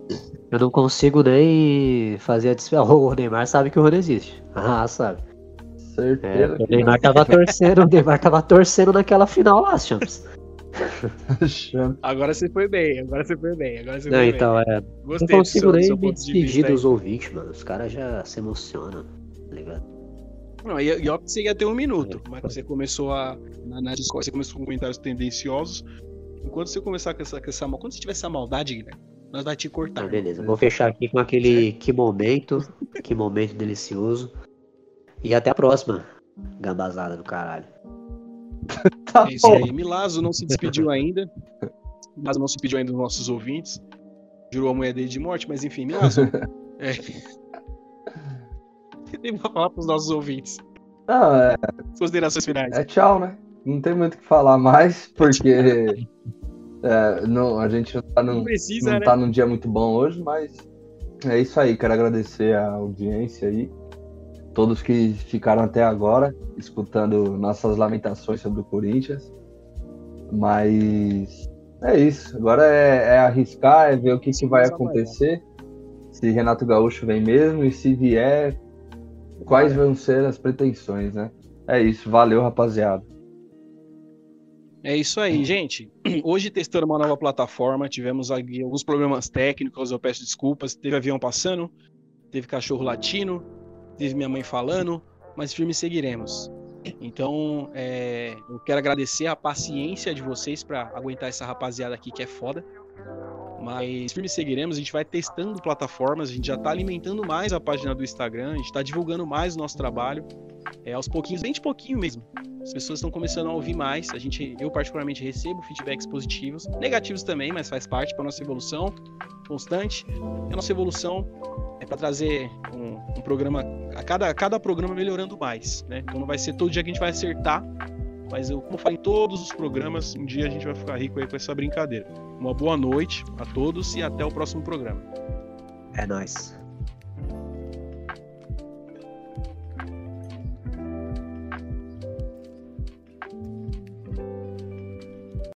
Eu não consigo nem fazer a desfile. *laughs* O Neymar sabe que o Rony existe. Ah, sabe. É, Certeza. o Neymar tava torcendo, o Neymar tava torcendo naquela final lá, Champs. Agora você foi bem, agora você foi bem, agora você Não, foi então, é. bem. Não Gostei do consigo nem seu me ponto de despedir aí. dos ouvintes, mano. Os caras já se emocionam, tá ligado? Não, e, óbvio que você ia ter um minuto, mas você começou a. Na, na Discord, você começou com comentários tendenciosos. Enquanto você começar com essa, com essa Quando você tiver essa maldade, Guilherme, nós vai te cortar. Tá, beleza. Vou fechar aqui com aquele que momento, que momento delicioso. E até a próxima, gambazada do caralho. *laughs* tá É isso bom. aí. Milazo não se despediu ainda. Milazo não se despediu ainda dos nossos ouvintes. Jurou a mulher dele de morte, mas enfim, Milazo. *laughs* é... *laughs* Tem pra falar pros nossos ouvintes. Não, é, Considerações finais. é tchau, né? Não tem muito o que falar mais, porque é, não, a gente não tá, Não num, precisa, não né? tá num dia muito bom hoje, mas é isso aí. Quero agradecer a audiência aí, todos que ficaram até agora escutando nossas lamentações sobre o Corinthians. Mas é isso. Agora é, é arriscar, é ver o que, que vai acontecer. Se Renato Gaúcho vem mesmo e se vier, quais vão ser as pretensões, né? É isso. Valeu, rapaziada. É isso aí, gente. Hoje testando uma nova plataforma, tivemos aqui alguns problemas técnicos, eu peço desculpas. Teve avião passando, teve cachorro latino, teve minha mãe falando, mas firme seguiremos. Então, é, eu quero agradecer a paciência de vocês para aguentar essa rapaziada aqui que é foda. Mas firme seguiremos, a gente vai testando plataformas, a gente já tá alimentando mais a página do Instagram, a gente tá divulgando mais o nosso trabalho. É, aos pouquinhos, bem de pouquinho mesmo. As pessoas estão começando a ouvir mais. A gente, eu particularmente recebo feedbacks positivos, negativos também, mas faz parte para nossa evolução constante. E a nossa evolução é para trazer um, um programa a cada, a cada programa melhorando mais, né? Então não vai ser todo dia que a gente vai acertar, mas eu, como eu falei em todos os programas, um dia a gente vai ficar rico aí com essa brincadeira. Uma boa noite a todos e até o próximo programa. É nóis.